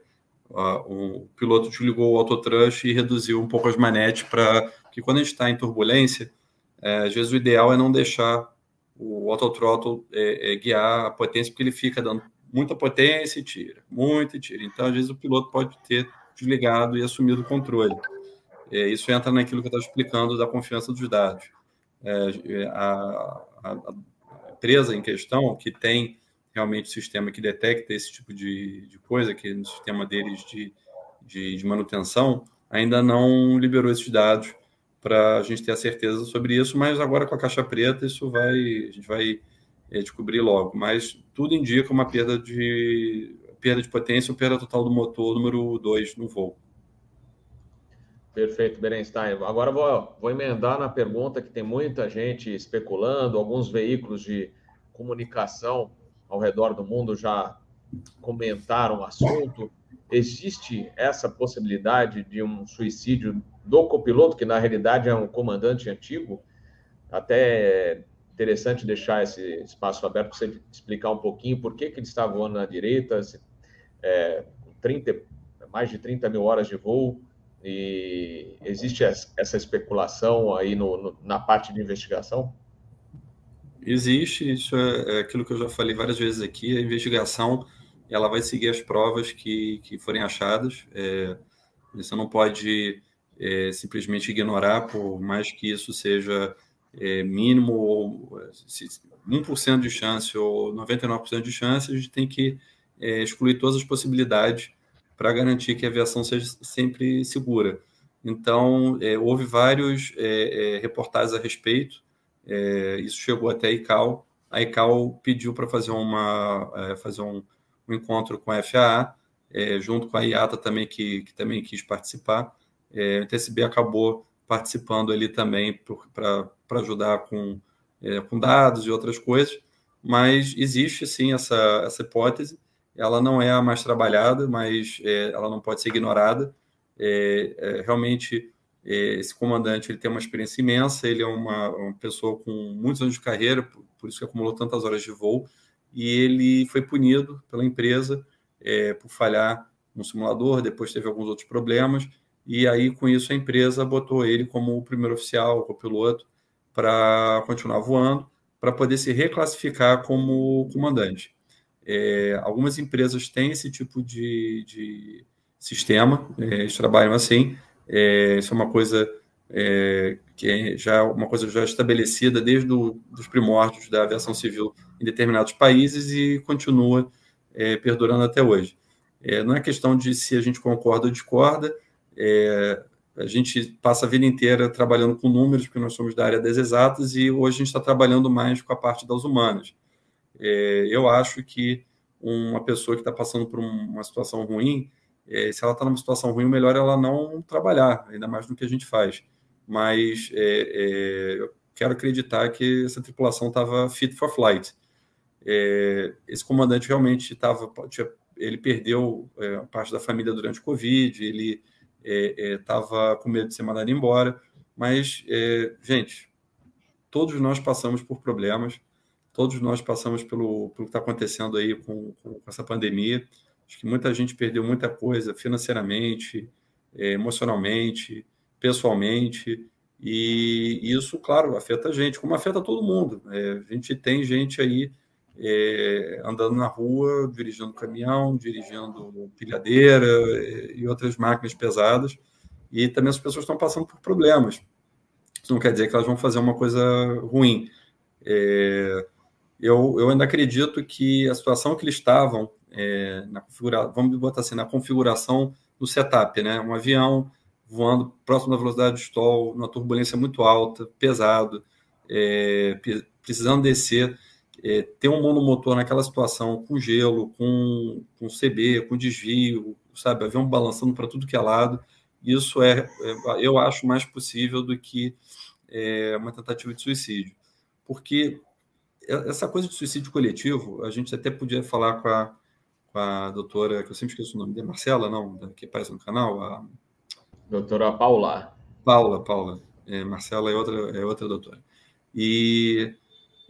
a, o piloto desligou o autotrush e reduziu um pouco as manetes para que quando a gente está em turbulência, é, às vezes o ideal é não deixar o autothrottle é, guiar a potência, porque ele fica dando muita potência e tira, muito e tira. Então, às vezes, o piloto pode ter desligado e assumido o controle. É, isso entra naquilo que eu estava explicando da confiança dos dados. É, a, a, a, empresa em questão, que tem realmente sistema que detecta esse tipo de, de coisa, que no sistema deles de, de, de manutenção, ainda não liberou esses dados para a gente ter a certeza sobre isso, mas agora com a caixa preta isso vai a gente vai é, descobrir logo. Mas tudo indica uma perda de perda de potência, ou perda total do motor número 2 no voo. Perfeito, Berenstein. Agora vou, vou emendar na pergunta que tem muita gente especulando, alguns veículos de comunicação ao redor do mundo já comentaram o assunto. Existe essa possibilidade de um suicídio do copiloto, que na realidade é um comandante antigo? Até interessante deixar esse espaço aberto para você explicar um pouquinho por que, que ele está voando na direita, é, 30, mais de 30 mil horas de voo e existe essa especulação aí no, no, na parte de investigação? Existe, isso é, é, aquilo que eu já falei várias vezes aqui, a investigação ela vai seguir as provas que, que forem achadas, é, você não pode é, simplesmente ignorar, por mais que isso seja é, mínimo, ou 1% de chance ou 99% de chance, a gente tem que é, excluir todas as possibilidades para garantir que a aviação seja sempre segura. Então, é, houve vários é, é, reportagens a respeito, é, isso chegou até a ICAO. A ICAO pediu para fazer, uma, é, fazer um, um, encontro com a FAA é, junto com a IATA também, que, que também quis participar. O TSB acabou participando ali também para ajudar com, com dados e outras coisas, mas existe sim essa, essa hipótese, ela não é a mais trabalhada, mas é, ela não pode ser ignorada. É, é, realmente, é, esse comandante ele tem uma experiência imensa, ele é uma, uma pessoa com muitos anos de carreira, por, por, isso que acumulou tantas horas de voo, e ele foi punido pela empresa por falhar no simulador, depois teve alguns outros problemas, e aí, com isso, a empresa botou ele como o primeiro oficial, o piloto, para continuar voando, para poder se reclassificar como comandante. É, algumas empresas têm esse tipo de, de sistema, é, eles trabalham assim. É, isso é uma coisa é, que é já uma coisa já estabelecida desde do, os primórdios da aviação civil em determinados países e continua é, perdurando até hoje. É, não é questão de se a gente concorda ou discorda, a gente passa a vida inteira trabalhando com números, porque nós somos da área das exatas, e hoje a gente está trabalhando mais com a parte das humanas. É, eu acho que uma pessoa que está passando por uma situação ruim, é, se ela está numa situação ruim, melhor é ela não trabalhar, ainda mais no que a gente faz. Mas é, é eu quero acreditar que essa tripulação estava fit for flight. É, esse comandante realmente estava, ele perdeu parte da família durante o Covid, ele estava com medo de ser mandado embora. Mas, gente, todos nós passamos por problemas, todos nós passamos pelo, pelo que está acontecendo aí com, com, essa pandemia. Acho que muita gente perdeu muita coisa financeiramente, é, emocionalmente, pessoalmente. E isso, claro, afeta a gente, como afeta todo mundo. É, a gente tem gente aí é, andando na rua, dirigindo caminhão, dirigindo pilhadeira é, e outras máquinas pesadas. E também as pessoas estão passando por problemas. Isso não quer dizer que elas vão fazer uma coisa ruim. É, eu, eu ainda acredito que a situação que eles estavam é, na configuração, vamos botar assim, na configuração do setup, né? Um avião voando próximo da velocidade de stall, numa turbulência muito alta, pesado, é, precisando descer é, ter um monomotor naquela situação, com gelo, com, com CB, com desvio, sabe, avião balançando para tudo que é lado, isso é, é, eu acho mais possível do que é, uma tentativa de suicídio. Porque essa coisa de suicídio coletivo, a gente até podia falar com a, com a doutora, que eu sempre esqueço o nome dela, Marcela, não, que aparece no canal, a... Doutora Paula. Paula, Paula. É, Marcela é outra, é outra doutora. E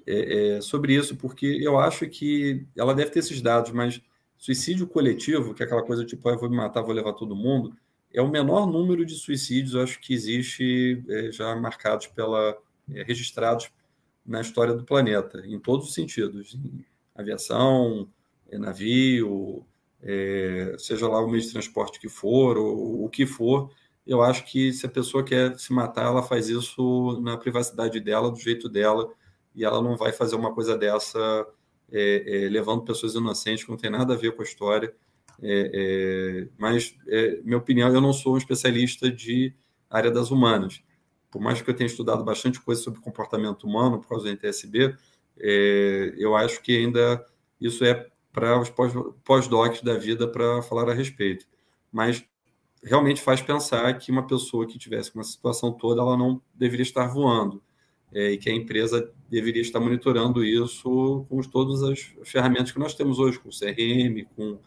é, é, sobre isso, porque eu acho que ela deve ter esses dados, mas suicídio coletivo, que é aquela coisa tipo, ah, eu vou me matar, vou levar todo mundo, é o menor número de suicídios, eu acho que existe é, já marcados pela é, registrados na história do planeta, em todos os sentidos, aviação, navio, é, seja lá o meio de transporte que for, ou o que for, eu acho que se a pessoa quer se matar, ela faz isso na privacidade dela, do jeito dela, e ela não vai fazer uma coisa dessa é, é, levando pessoas inocentes, que não tem nada a ver com a história. É, é mas, é, minha opinião, eu não sou um especialista de área das humanas. Por mais que eu tenha estudado bastante coisa sobre comportamento humano por causa do NTSB, é, eu acho que ainda isso é para os pós-docs da vida para falar a respeito. Mas realmente faz pensar que uma pessoa que tivesse uma situação toda, ela não deveria estar voando é, e que a empresa deveria estar monitorando isso com todas as ferramentas que nós temos hoje, com CRM, com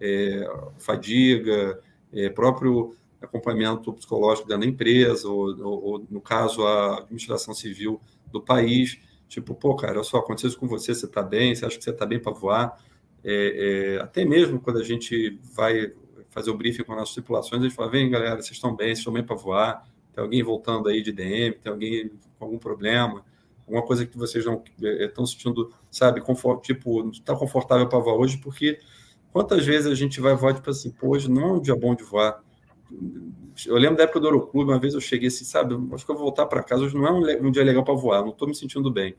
é, fadiga, é, próprio acompanhamento psicológico da empresa, ou, ou, ou, no caso, a administração civil do país. Tipo, pô, cara, olha só, aconteceu isso com você, você está bem, você acha que você está bem para voar? É, é, até mesmo quando a gente vai fazer o briefing com as nossas tripulações, a gente fala, vem galera, vocês estão bem, vocês estão bem para voar, tem alguém voltando aí de DM, tem alguém com algum problema, alguma coisa que vocês não estão eh, sentindo, sabe, confort, tipo, não está confortável para voar hoje, porque quantas vezes a gente vai voar, tipo assim, pô, hoje não é um dia bom de voar. Eu lembro da época do Euroclube, uma vez eu cheguei assim, sabe, acho que eu vou voltar para casa, hoje não é um, um dia legal para voar, não estou me sentindo bem.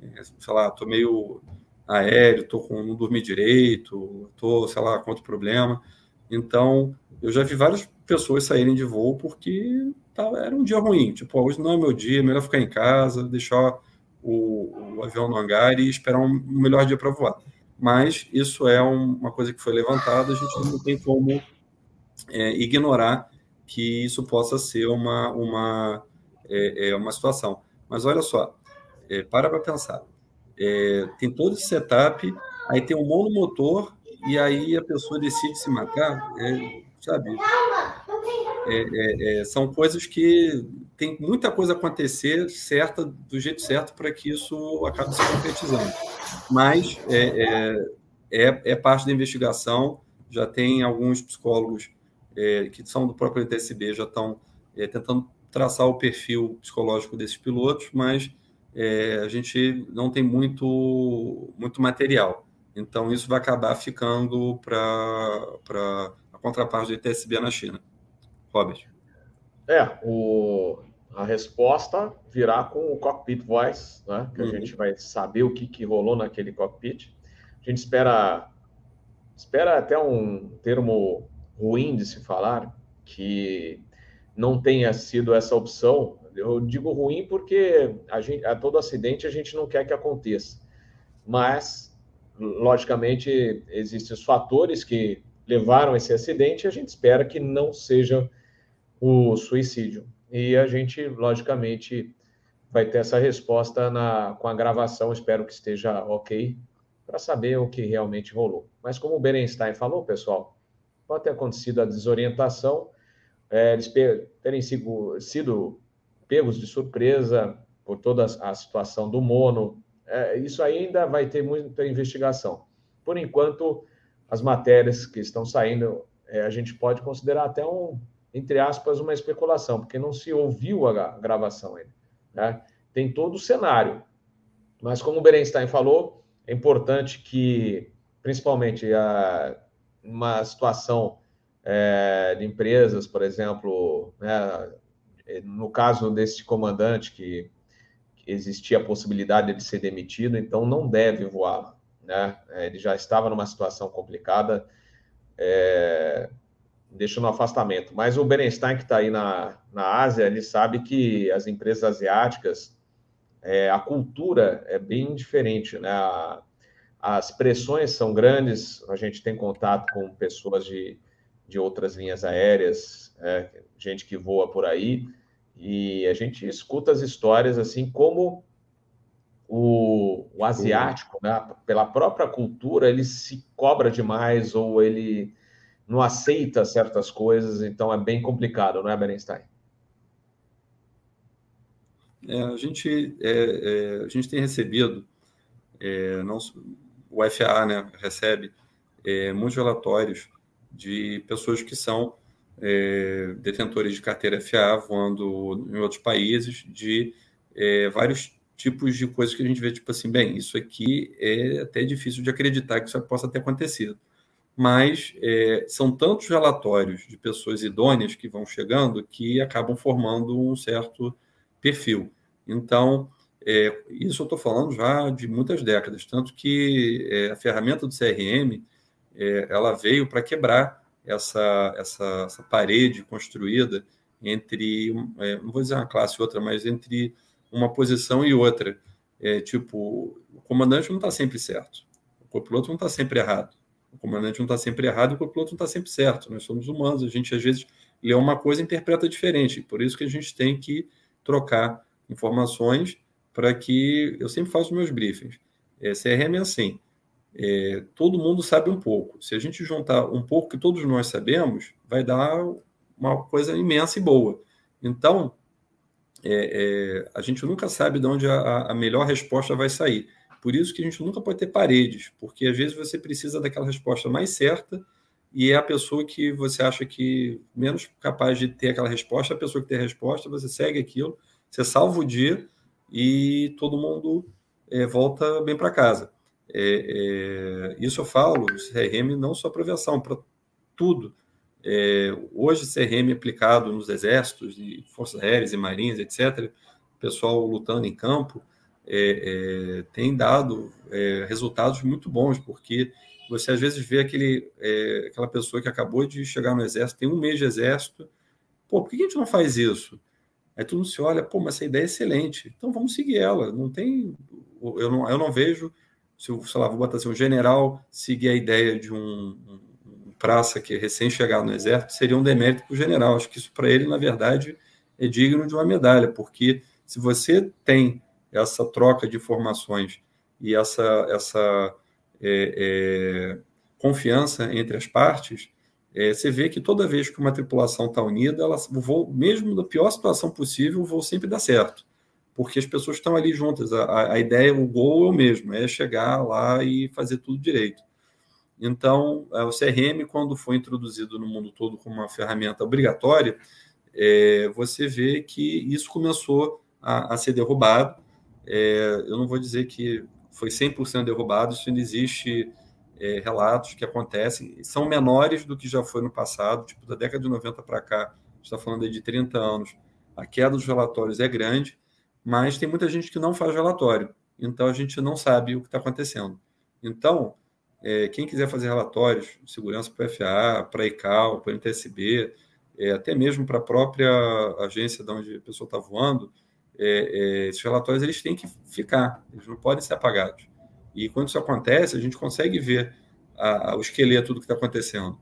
É, sei lá, estou meio aéreo, tô com, não dormi direito, estou, sei lá, com outro problema. Então, eu já vi várias pessoas saírem de voo porque tava, era um dia ruim. Tipo, hoje não é meu dia, é melhor ficar em casa, deixar o, o avião no hangar e esperar um, um melhor dia para voar. mas isso é um, uma coisa que foi levantada, a gente não tem como é, ignorar que isso possa ser uma, uma, é, é uma situação. Mas olha só, é, para para pensar. É, tem todo esse setup, aí tem um monomotor, e aí a pessoa decide se matar, é, sabe? É, é, são coisas que tem muita coisa acontecer certa, do jeito certo, para que isso acabe se concretizando. Mas é, é, parte da investigação, já tem alguns psicólogos que são do próprio ITSB, já estão tentando traçar o perfil psicológico desses pilotos, mas é, a gente não tem muito, muito material. Então, isso vai acabar ficando para a contraparte do ITSB na China. Robert. É, o, a resposta virá com o cockpit voice, né? que a uhum. gente vai saber o que, que rolou naquele cockpit. A gente espera, espera até um termo ruim de se falar, que não tenha sido essa opção eu digo ruim porque a, gente, a todo acidente a gente não quer que aconteça. Mas, logicamente, existem os fatores que levaram esse acidente e a gente espera que não seja o suicídio. E a gente, logicamente, vai ter essa resposta na, com a gravação, espero que esteja ok, para saber o que realmente rolou. Mas como o Berenstein falou, pessoal, pode ter acontecido a desorientação, é, eles terem sido, sido pegos de surpresa por toda a situação do mono. É, isso ainda vai ter muita investigação. Por enquanto, as matérias que estão saindo, é, a gente pode considerar até um, entre aspas, uma especulação, porque não se ouviu a gravação ainda. Né? Tem todo o cenário. Mas, como o Berenstein falou, é importante que, principalmente, a, uma situação é, de empresas, por exemplo, né, no caso desse comandante, que, existia a possibilidade de ser demitido, então não deve voar. Né? É, ele já estava numa situação complicada, é, afastamento. Mas o Berenstein, que está aí na, na Ásia, ele sabe que as empresas asiáticas, é, a cultura é bem diferente, né? A, as pressões são grandes, a gente tem contato com pessoas de, de outras linhas aéreas, é, gente que voa por aí, e a gente escuta as histórias assim como o, o asiático, né, pela própria cultura, ele se cobra demais ou ele não aceita certas coisas, então é bem complicado, não é, Berenstein? É, a, gente, é, é, a gente tem recebido, é, não, o FAA né, recebe é, muitos relatórios de pessoas que são é, detentores de carteira FA voando em outros países, de é, vários tipos de coisas que a gente vê, tipo assim, bem, isso aqui é até difícil de acreditar que isso possa ter acontecido. Mas é, são tantos relatórios de pessoas idôneas que vão chegando que acabam formando um certo perfil. Então, é, isso eu estou falando já de muitas décadas, tanto que é, a ferramenta do CRM é, ela veio para quebrar essa, essa, essa parede construída entre, é, não vou dizer uma classe e outra, mas entre uma posição e outra. É, tipo, o comandante não está sempre certo, o copiloto não está sempre errado, o comandante não está sempre errado e o copiloto não está sempre certo. Nós somos humanos, a gente às vezes lê uma coisa e interpreta diferente, por isso que a gente tem que trocar informações para que eu sempre faço meus briefings. É, CRM é assim, é, todo mundo sabe um pouco. Se a gente juntar um pouco que todos nós sabemos, vai dar uma coisa imensa e boa. Então, é, é, a gente nunca sabe de onde a, a, melhor resposta vai sair. Por isso que a gente nunca pode ter paredes, porque às vezes você precisa daquela resposta mais certa e é a pessoa que você acha que menos capaz de ter aquela resposta, a pessoa que tem a resposta, você segue aquilo, você salva o dia e todo mundo é, volta bem para casa. É, é, isso eu falo, CRM não só para para tudo. É, hoje, CRM aplicado nos exércitos, e forças aéreas e marinhas, etc., pessoal lutando em campo, é, é, tem dado resultados muito bons, porque você às vezes vê aquele, aquela pessoa que acabou de chegar no exército, tem um mês de exército, pô, por que a gente não faz isso? Aí mundo se olha, pô, mas essa ideia é excelente, então vamos seguir ela. Não tem, eu não, eu não vejo se o, sei lá, vou botar assim, um general seguir a ideia de um, um praça que é recém-chegado no exército, seria um demérito para o general. Acho que isso para ele, na verdade, é digno de uma medalha, porque se você tem essa troca de informações e essa, essa é, é, confiança entre as partes, é, você vê que toda vez que uma tripulação está unida, ela, o voo, mesmo na pior situação possível, o voo sempre dá certo, porque as pessoas estão ali juntas. A, a ideia, o gol é o mesmo, é chegar lá e fazer tudo direito. Então, é, o CRM, quando foi introduzido no mundo todo como uma ferramenta obrigatória, é, você vê que isso começou a, a ser derrubado. É, eu não vou dizer que foi 100% derrubado, isso ainda existe é, relatos que acontecem, são menores do que já foi no passado, tipo, da década de 90 para cá, está falando de 30 anos, a queda dos relatórios é grande, mas tem muita gente que não faz relatório, então a gente não sabe o que está acontecendo. Então, é, quem quiser fazer relatórios de segurança para a FAA, para a ICAO, para a NTSB, é, até mesmo para a própria agência de onde a pessoa está voando, é, é, esses relatórios eles têm que ficar, eles não podem ser apagados. E quando isso acontece, a gente consegue ver a, o esqueleto do que está acontecendo.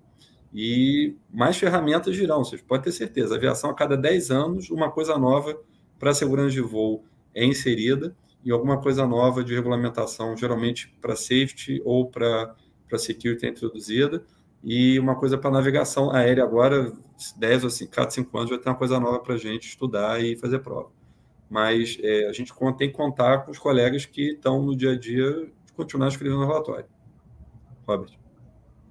E mais ferramentas virão, vocês podem ter certeza. A aviação, a cada 10 anos, uma coisa nova para segurança de voo é inserida e alguma coisa nova de regulamentação, geralmente para safety ou para security é introduzida. E uma coisa para navegação aérea agora, 10 ou 5, cada 5 anos vai ter uma coisa nova para a gente estudar e fazer prova mas é, a gente tem que contar com os colegas que estão no dia a dia continuar escrevendo o relatório. Robert.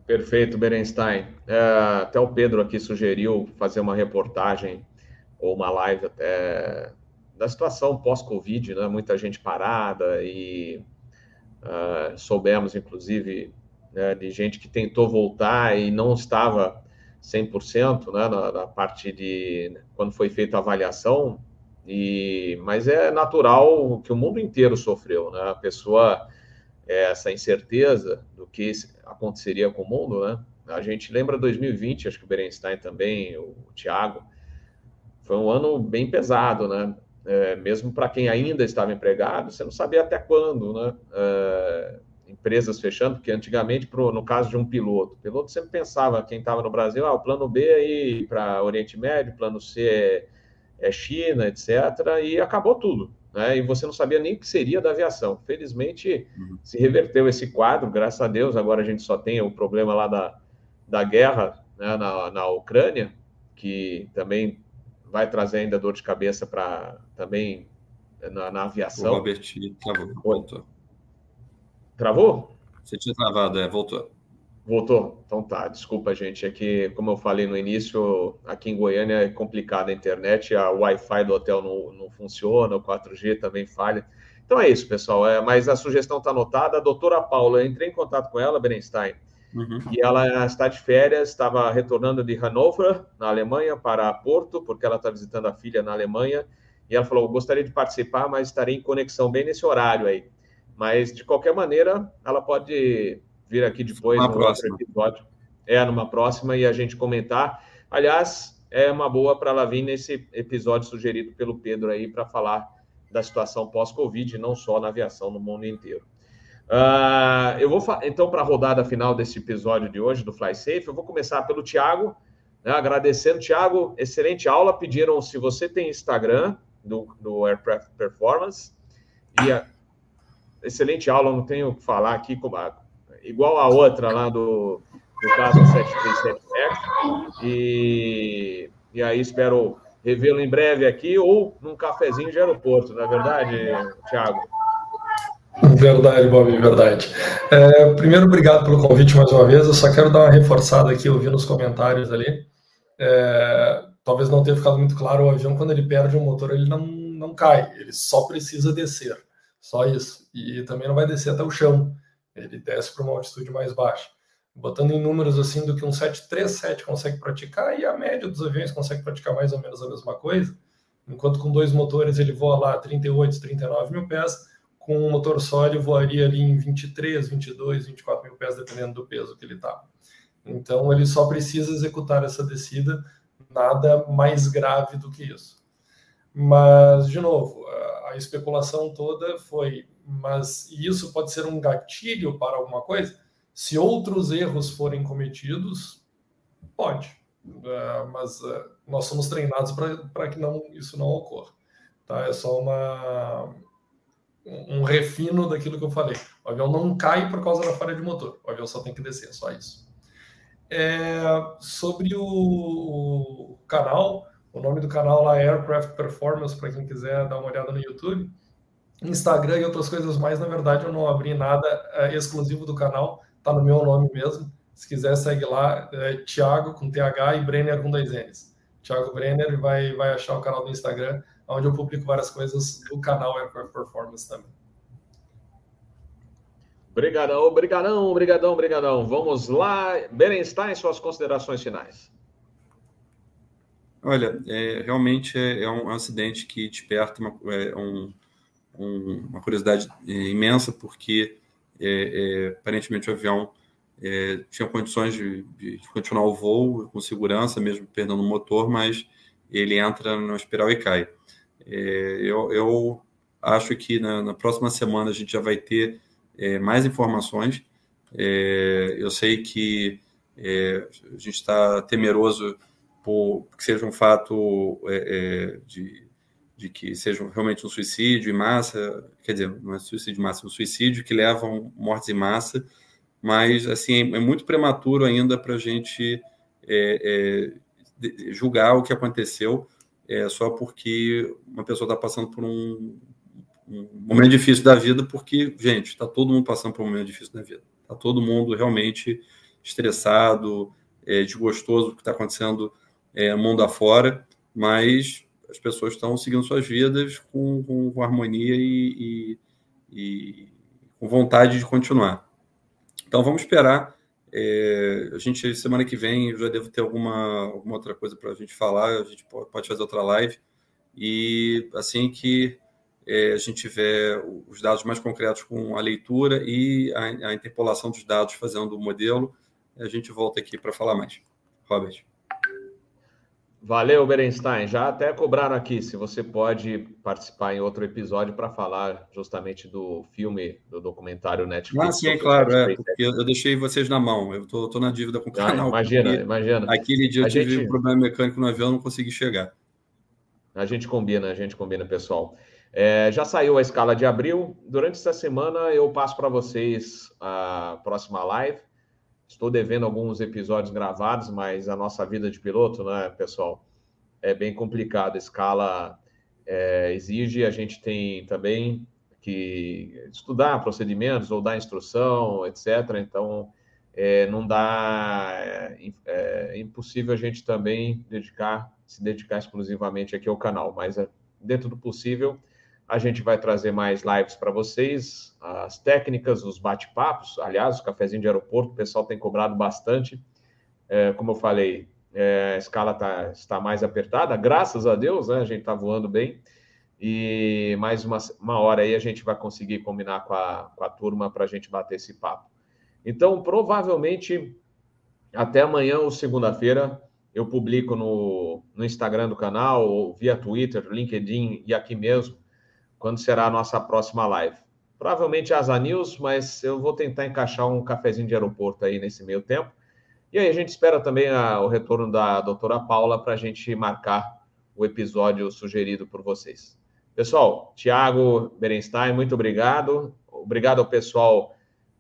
Perfeito, Berenstein. É, até o Pedro aqui sugeriu fazer uma reportagem ou uma live até da situação pós-Covid, né? Muita gente parada e uh, soubemos, inclusive, né, de gente que tentou voltar e não estava 100% né, na, na parte de quando foi feita a avaliação, e, mas é natural que o mundo inteiro sofreu, né? A pessoa, essa incerteza do que aconteceria com o mundo, né? A gente lembra 2020, acho que o Berenstein também, o Thiago, foi um ano bem pesado, né? É, mesmo para quem ainda estava empregado, você não sabia até quando, né? É, empresas fechando, porque antigamente, pro, no caso de um piloto, o piloto sempre pensava, quem estava no Brasil, ah, o plano B aí para Oriente Médio, plano C é é China, etc. E acabou tudo. Né? E você não sabia nem o que seria da aviação. Felizmente, uhum. se reverteu esse quadro, graças a Deus. Agora a gente só tem o problema lá da, da guerra né, na, na Ucrânia, que também vai trazer ainda dor de cabeça para também na, na, aviação. O Robert travou. Voltou. Travou? Você tinha travado, é, voltou. Voltou? Então tá, desculpa, gente. É que, como eu falei no início, aqui em Goiânia é complicada a internet, a Wi-Fi do hotel não, não funciona, o 4G também falha. Então é isso, pessoal. É, mas a sugestão está anotada. A doutora Paula, eu entrei em contato com ela, Berenstein, uhum. e ela está de férias, estava retornando de Hannover, na Alemanha, para Porto, porque ela está visitando a filha na Alemanha. E ela falou: gostaria de participar, mas estarei em conexão bem nesse horário aí. Mas, de qualquer maneira, ela pode vir aqui depois no próxima. episódio. É, numa próxima e a gente comentar. Aliás, é uma boa para ela vir nesse episódio sugerido pelo Pedro aí para falar da situação pós-Covid, não só na aviação, no mundo inteiro. Uh, eu vou então para a rodada final desse episódio de hoje do Fly Safe, eu vou começar pelo Thiago, né, agradecendo, Thiago, excelente aula. Pediram se você tem Instagram do, do Aircraft Performance e a, excelente aula, não tenho o que falar aqui como igual a outra lá do, do caso 737X. E, e aí espero revê-lo em breve aqui ou num cafezinho de aeroporto, não é verdade, Thiago? Verdade, Bob, verdade. É, primeiro, obrigado pelo convite mais uma vez. Eu só quero dar uma reforçada aqui, eu vi nos comentários ali. É, talvez não tenha ficado muito claro, o avião, quando ele perde o motor, ele não, não cai, ele só precisa descer. Só isso. E também não vai descer até o chão ele desce para uma altitude mais baixa. Botando em números assim do que um 737 consegue praticar e a média dos aviões consegue praticar mais ou menos a mesma coisa, enquanto com dois motores ele voa lá 38, 39 mil pés, com um motor só ele voaria ali em 23, 22, 24 mil pés, dependendo do peso que ele está. Então ele só precisa executar essa descida, nada mais grave do que isso. Mas, de novo, a especulação toda foi, mas isso pode ser um gatilho para alguma coisa? Se outros erros forem cometidos, pode. Uh, mas uh, nós somos treinados para que não, isso não ocorra. Tá? É só uma, um refino daquilo que eu falei. O avião não cai por causa da falha de motor. O avião só tem que descer, só isso. É, sobre o, o, canal, o nome do canal lá é Aircraft Performance, para quem quiser dar uma olhada no YouTube. Instagram e outras coisas mais, na verdade, eu não abri nada é, exclusivo do canal, tá no meu nome mesmo. Se quiser, segue lá, é Thiago com TH e Brenner com dois N's. Thiago Brenner vai, vai achar o canal do Instagram, onde eu publico várias coisas do canal Aircraft Performance também. Obrigadão, obrigadão, obrigadão, obrigadão. Vamos lá. Berenstein, suas considerações finais. Olha, é, realmente é, é, um acidente que desperta uma, é, um, um, uma curiosidade é, imensa, porque é, é, aparentemente o avião tinha condições de, de, continuar o voo com segurança, mesmo perdendo o motor, mas ele entra na espiral e cai. eu, eu acho que na, na próxima semana a gente já vai ter é, mais informações. É, eu sei que é, a gente está temeroso por que seja um fato é, é, de, de que seja realmente um suicídio em massa, quer dizer, não é suicídio em massa, é um suicídio que levam mortes em massa, mas assim é muito prematuro ainda para a gente julgar o que aconteceu é, só porque uma pessoa está passando por um, um momento difícil da vida, porque, gente, está todo mundo passando por um momento difícil da vida. Está todo mundo realmente estressado, é, desgostoso do que está acontecendo é, mundo afora, mas as pessoas estão seguindo suas vidas com, com, com harmonia e, e, e, com vontade de continuar. Então vamos esperar. É, a gente, semana que vem, eu já devo ter alguma, alguma outra coisa para a gente falar, a gente pode fazer outra live. E assim que é, a gente tiver os dados mais concretos com a leitura e a, a interpolação dos dados fazendo o modelo, a gente volta aqui para falar mais. Robert. Valeu, Berenstein. Já até cobraram aqui se você pode participar em outro episódio para falar justamente do filme, do documentário Netflix. Ah, sim, é claro. É, eu, eu, deixei vocês na mão. Eu estou na dívida com o ah, canal. imagina, imagina. Aquele dia eu a tive gente... um problema mecânico no avião, não consegui chegar. A gente combina, a gente combina, pessoal. É, já saiu a escala de abril. Durante essa semana eu passo para vocês a próxima live. Estou devendo alguns episódios gravados, mas a nossa vida de piloto, né, pessoal, é bem complicada. Escala é, exige, a gente tem também que estudar procedimentos ou dar instrução, etc. Então, é, não dá, é, é, impossível a gente também dedicar, se dedicar exclusivamente aqui ao canal, mas é, dentro do possível a gente vai trazer mais lives para vocês, as técnicas, os bate-papos. Aliás, o cafezinho de aeroporto, o pessoal tem cobrado bastante. É, como eu falei, é, a escala tá, está mais apertada, graças a Deus, né? A gente está voando bem. E mais uma, uma hora aí a gente vai conseguir combinar com a, com a turma para a gente bater esse papo. Então, provavelmente, até amanhã ou segunda-feira, eu publico no, no Instagram do canal, ou via Twitter, LinkedIn e aqui mesmo quando será a nossa próxima live. Provavelmente Asa News, mas eu vou tentar encaixar um cafezinho de aeroporto aí nesse meio tempo. E aí a gente espera também a, o retorno da doutora Paula para a gente marcar o episódio sugerido por vocês. Pessoal, Tiago Berenstein, muito obrigado. Obrigado ao pessoal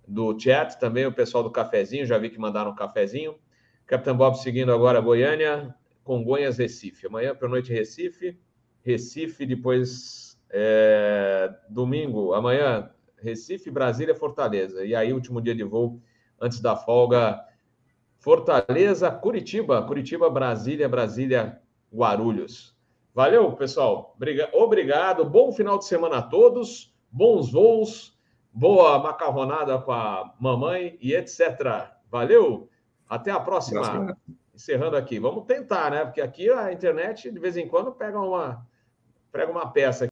do chat, também o pessoal do cafezinho, já vi que mandaram um cafezinho. Capitão Bob seguindo agora Goiânia, Congonhas, Recife. Amanhã para noite Recife, Recife, depois é, domingo, amanhã, Recife, Brasília, Fortaleza. E aí, último dia de voo antes da folga, Fortaleza, Curitiba, Curitiba, Brasília, Brasília, Guarulhos. Valeu, pessoal. Obrigado. Bom final de semana a todos. Bons voos. Boa macarronada com a mamãe e etc. Valeu. Até a próxima. Encerrando aqui. Vamos tentar, né? Porque aqui a internet, de vez em quando, pega uma, prega uma peça.